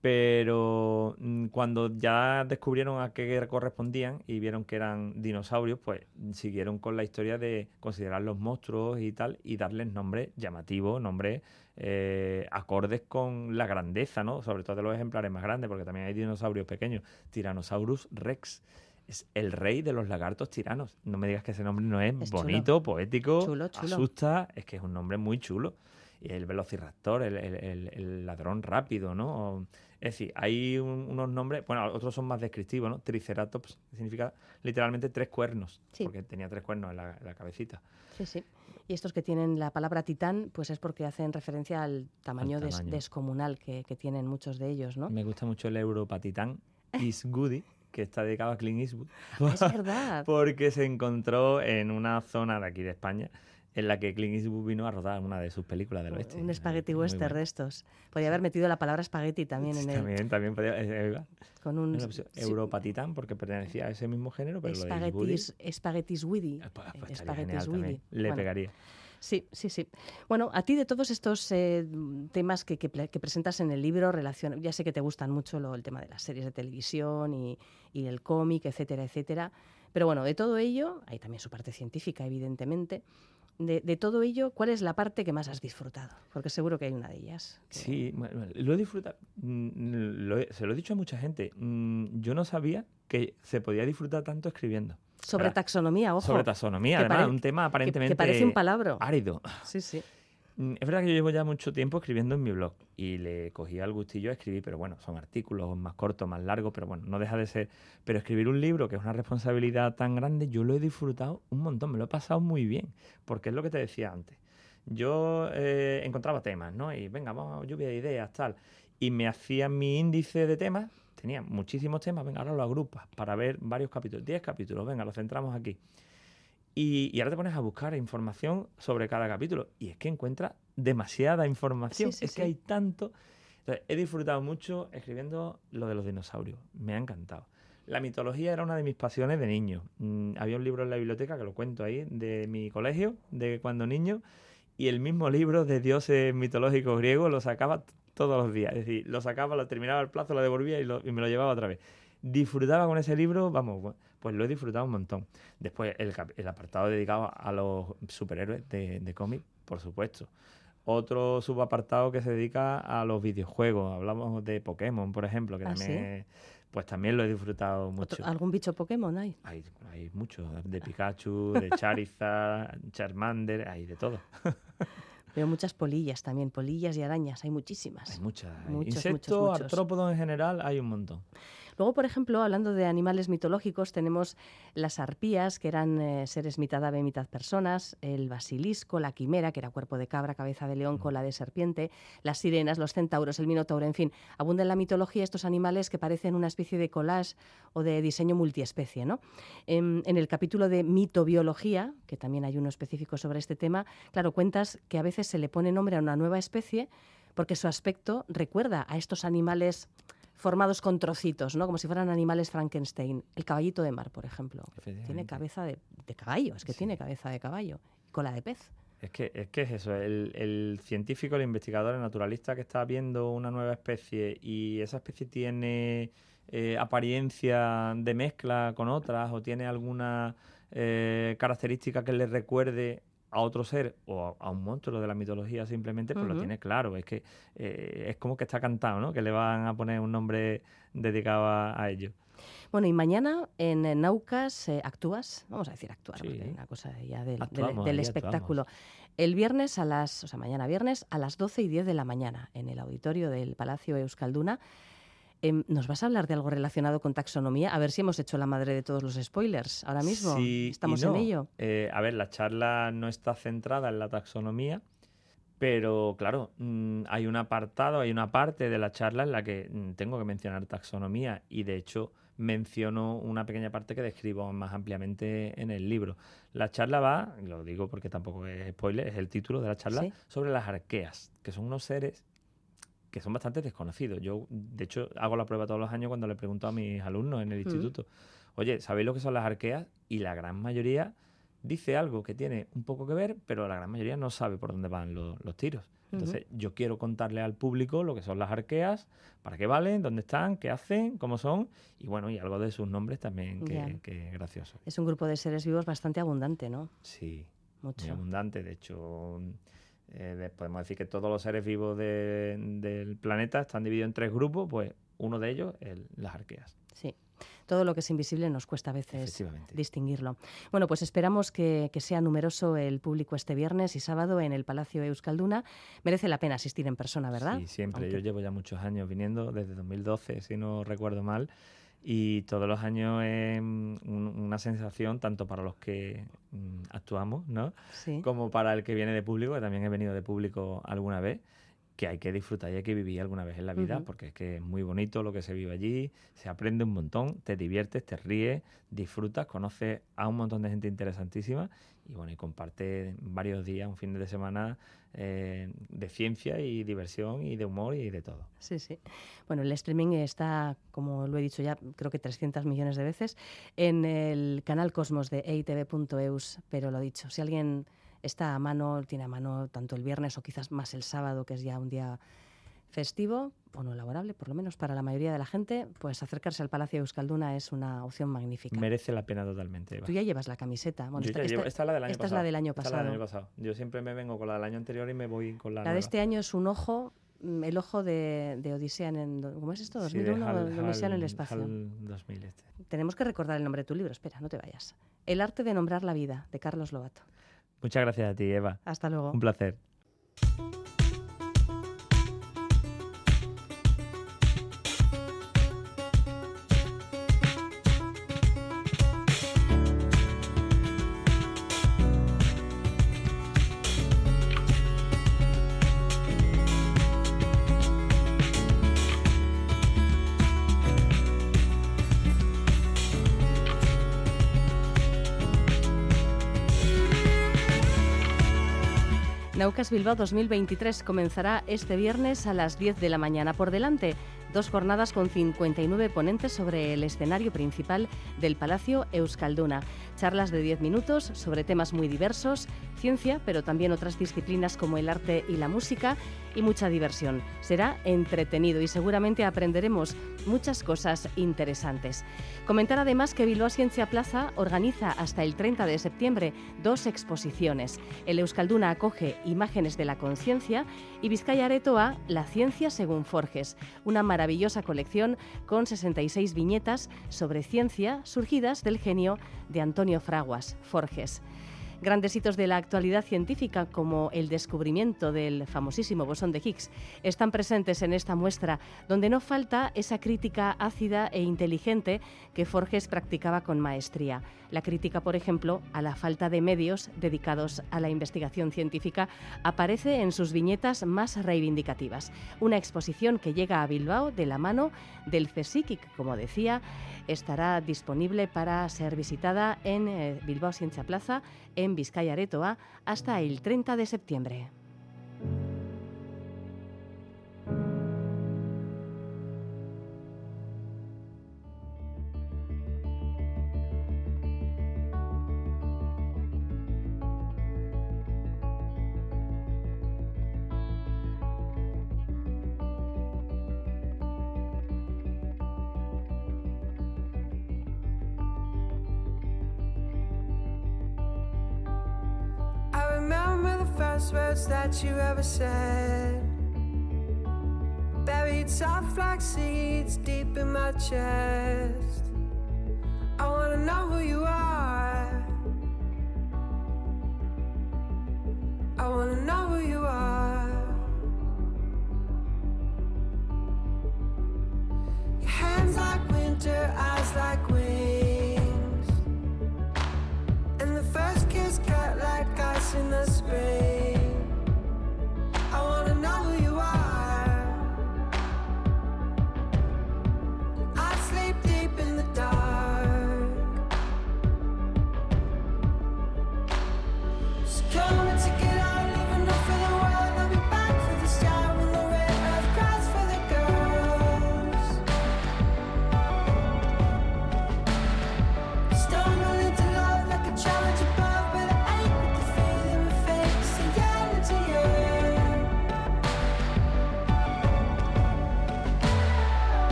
pero mm, cuando ya descubrieron a qué correspondían y vieron que eran dinosaurios, pues siguieron con la historia de considerar los monstruos y tal y darles nombres llamativos, nombres eh, acordes con la grandeza, ¿no? Sobre todo de los ejemplares más grandes, porque también hay dinosaurios pequeños. Tyrannosaurus rex es el rey de los lagartos tiranos. No me digas que ese nombre no es, Es chulo. bonito, poético, Chulo, chulo. asusta, es que es un nombre muy chulo. El velociraptor, el, el- el- ladrón rápido, ¿no? Es decir, hay un- unos nombres, bueno, otros son más descriptivos, ¿no? Triceratops significa literalmente tres cuernos, Sí. porque tenía tres cuernos en la, en la cabecita. Sí, sí. Y estos que tienen la palabra titán, pues es porque hacen referencia al tamaño, des- tamaño. descomunal que, que tienen muchos de ellos, ¿no? Me gusta mucho el Europatitán Eastwoody, que está dedicado a Clint Eastwood. Es verdad. Porque se encontró en una zona de aquí de España en la que Clint Eastwood vino a rodar una de sus películas del oeste. Un spaghetti Muy western de estos. Podría haber metido la palabra espagueti también en el, También, también podía, eh, eh, con un sí, Europatitán, porque pertenecía a ese mismo género, pero lo de espaguetis, espaguetis Widi. eh, pues, pues estaría espaguetis. Widi. Le Bueno, pegaría. Sí, sí, sí. Bueno, a ti de todos estos eh, temas que, que que presentas en el libro, relacion- ya sé que te gustan mucho lo- el tema de las series de televisión y, y el cómic, etcétera, etcétera. Pero bueno, de todo ello, hay también su parte científica, evidentemente. De, de todo ello, ¿cuál es la parte que más has disfrutado? Porque seguro que hay una de ellas. que- Sí, bueno, lo he disfrutado. mm, lo he- se lo he dicho a mucha gente. Mm, Yo no sabía que se podía disfrutar tanto escribiendo. Sobre Ahora, taxonomía, ojo. Sobre taxonomía, que además, un tema que- aparentemente que parece un palabro. árido. Sí, sí. Mm, Es verdad que yo llevo ya mucho tiempo escribiendo en mi blog y le cogí al gustillo a escribir, pero bueno, son artículos más cortos, más largos, pero bueno, no deja de ser. Pero escribir un libro, que es una responsabilidad tan grande, yo lo he disfrutado un montón, me lo he pasado muy bien, porque es lo que te decía antes. Yo eh, encontraba temas, ¿no? Y venga, vamos, lluvia de ideas, tal. Y me hacía mi índice de temas tenía muchísimos temas, venga, ahora lo agrupas para ver varios capítulos, 10 capítulos, venga, los centramos aquí. Y, ahora te pones a buscar información sobre cada capítulo y es que encuentras demasiada información, es que hay tanto. he disfrutado mucho escribiendo lo de los dinosaurios, me ha encantado. La mitología era una de mis pasiones de niño. Mm, había un libro en la biblioteca, que lo cuento ahí, de mi colegio, de cuando niño, y el mismo libro de dioses mitológicos griegos lo sacaba todos los días. Es decir, lo sacaba, lo terminaba el plazo, lo devolvía y, y me lo llevaba otra vez disfrutaba con ese libro, vamos, pues lo he disfrutado un montón. Después el, el apartado dedicado a los superhéroes de, de cómic, por supuesto. Otro subapartado que se dedica a los videojuegos. Hablamos de Pokémon, por ejemplo, que ¿Ah, también, pues también lo he disfrutado mucho. ¿Algún bicho Pokémon hay? Hay, hay muchos, de Pikachu, de Charizard, Charmander, hay de todo. Veo muchas polillas también, polillas y arañas, hay muchísimas. Hay muchas. Insectos, artrópodos en general, hay un montón. Luego, por ejemplo, hablando de animales mitológicos, tenemos las arpías, que eran eh, seres mitad ave, mitad personas, el basilisco, la quimera, que era cuerpo de cabra, cabeza de león, cola de serpiente, las sirenas, los centauros, el minotauro, en fin, abundan en la mitología estos animales que parecen una especie de collage o de diseño multiespecie. ¿no? En, en el capítulo de mitobiología, que también hay uno específico sobre este tema, claro, cuentas que a veces se le pone nombre a una nueva especie porque su aspecto recuerda a estos animales formados con trocitos, ¿no? Como si fueran animales Frankenstein. El caballito de mar, por ejemplo. Tiene cabeza de, caballo, es que tiene cabeza de caballo. Y cola de pez. Es que, es que es eso, el, científico, el investigador, el naturalista que está viendo una nueva especie y esa especie tiene eh, apariencia de mezcla con otras o tiene alguna eh, característica que le recuerde a otro ser o a, un monstruo de la mitología simplemente, pues lo tiene claro. Es que eh, es como que está cantado, ¿no? Que le van a poner un nombre dedicado a, ello. Bueno, y mañana en Naucas eh, actúas, vamos a decir actuar, porque hay una cosa ya del, del, espectáculo. El viernes a las, o sea, mañana viernes a las 12 y 10 de la mañana en el auditorio del Palacio Euskalduna. Em, ¿Nos vas a hablar de algo relacionado con taxonomía? A ver si hemos hecho la madre de todos los spoilers ahora mismo. Sí Estamos en ello. Eh, a ver, la charla no está centrada en la taxonomía, pero claro, mm, hay un apartado, hay una parte de la charla en la que mm, tengo que mencionar taxonomía y de hecho menciono una pequeña parte que describo más ampliamente en el libro. La charla va, lo digo porque tampoco es spoiler, es el título de la charla, sobre las arqueas, que son unos seres que son bastante desconocidos. Yo, de hecho, hago la prueba todos los años cuando le pregunto a mis alumnos en el mm. instituto, oye, ¿sabéis lo que son las arqueas? Y la gran mayoría dice algo que tiene un poco que ver, pero la gran mayoría no sabe por dónde van los, tiros. Entonces, yo quiero contarle al público lo que son las arqueas, para qué valen, dónde están, qué hacen, cómo son, y bueno, y algo de sus nombres también, que, que es gracioso. Es un grupo de seres vivos bastante abundante, ¿no? Sí, Mucho. muy abundante. De hecho, eh, podemos decir que todos los seres vivos del planeta están divididos en tres grupos, pues uno de ellos las arqueas. Sí. Todo lo que es invisible nos cuesta a veces distinguirlo. Bueno, pues esperamos que, sea numeroso el público este viernes y sábado en el Palacio Euskalduna. Merece la pena asistir en persona, ¿verdad? Sí, siempre. Yo llevo ya muchos años viniendo, desde 2012, si no recuerdo mal y todos los años es una sensación tanto para los que mm, actuamos, ¿no? Como para el que viene de público, que también he venido de público alguna vez, que hay que disfrutar y hay que vivir alguna vez en la vida, porque es que es muy bonito lo que se vive allí, se aprende un montón, te diviertes, te ríes, disfrutas, conoces a un montón de gente interesantísima y bueno, y comparte varios días, un fin de semana eh, de ciencia y diversión y de humor y de todo. Sí, sí. Bueno, el streaming está, como lo he dicho ya, creo que 300 millones de veces en el canal Cosmos de eitv.eus, pero lo dicho, si alguien está a mano, tiene a mano tanto el viernes o quizás más el sábado, que es ya un día festivo o no laborable, por lo menos para la mayoría de la gente, pues acercarse al Palacio de Euskalduna es una opción magnífica. Merece la pena totalmente. Tú ya llevas la camiseta. esta, es la del año pasado. es la del año pasado. Yo siempre me vengo con la del año anterior y me voy con la La de este año es un ojo, mm, el ojo de, Odisea en... ¿Cómo es esto? ¿2001? Odisea en el espacio. 2000 este. Tenemos que recordar el nombre de tu libro. Espera, no te vayas. El arte de nombrar la vida, de Carlos Lobato. Muchas gracias a ti, Eva. Hasta luego. Un placer. Naucas Bilbao 2023 comenzará este viernes a las 10 de la mañana. Por delante, dos jornadas con 59 ponentes sobre el escenario principal del Palacio Euskalduna. Charlas de 10 minutos sobre temas muy diversos, ciencia, pero también otras disciplinas como el arte y la música y mucha diversión. Será entretenido y seguramente aprenderemos muchas cosas interesantes. Comentar además que Bilbao Ciencia Plaza organiza hasta el 30 de septiembre dos exposiciones. El Euskalduna acoge Imágenes de la Conciencia y Vizcaya Aretoa La Ciencia según Forges, una maravillosa colección con 66 viñetas sobre ciencia surgidas del genio de Antonio Fraguas, Forges. Grandes hitos de la actualidad científica, como el descubrimiento del famosísimo bosón de Higgs, están presentes en esta muestra, donde no falta esa crítica ácida e inteligente que Forges practicaba con maestría. La crítica, por ejemplo, a la falta de medios dedicados a la investigación científica aparece en sus viñetas más reivindicativas. Una exposición que llega a Bilbao de la mano del CSIC como decía, estará disponible para ser visitada en eh, Bilbao Ciencia Plaza, en Vizcaya Aretoa, hasta el 30 de septiembre. Words that you ever said. Buried soft like seeds deep in my chest. I wanna know who you are. I wanna know who you are. Your hands like winter,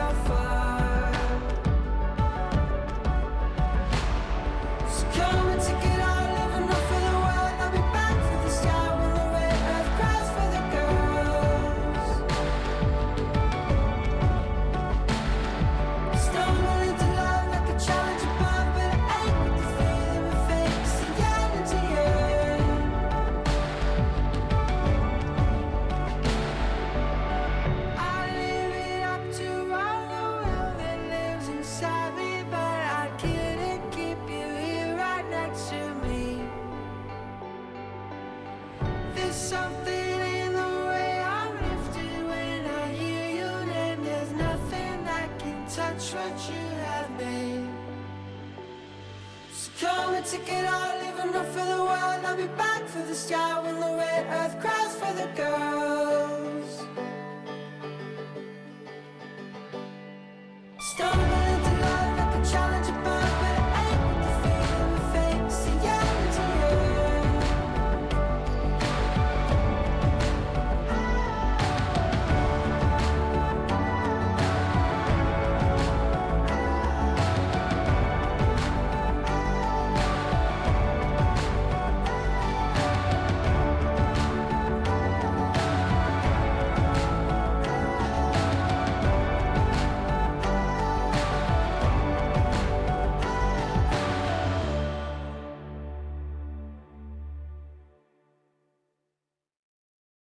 I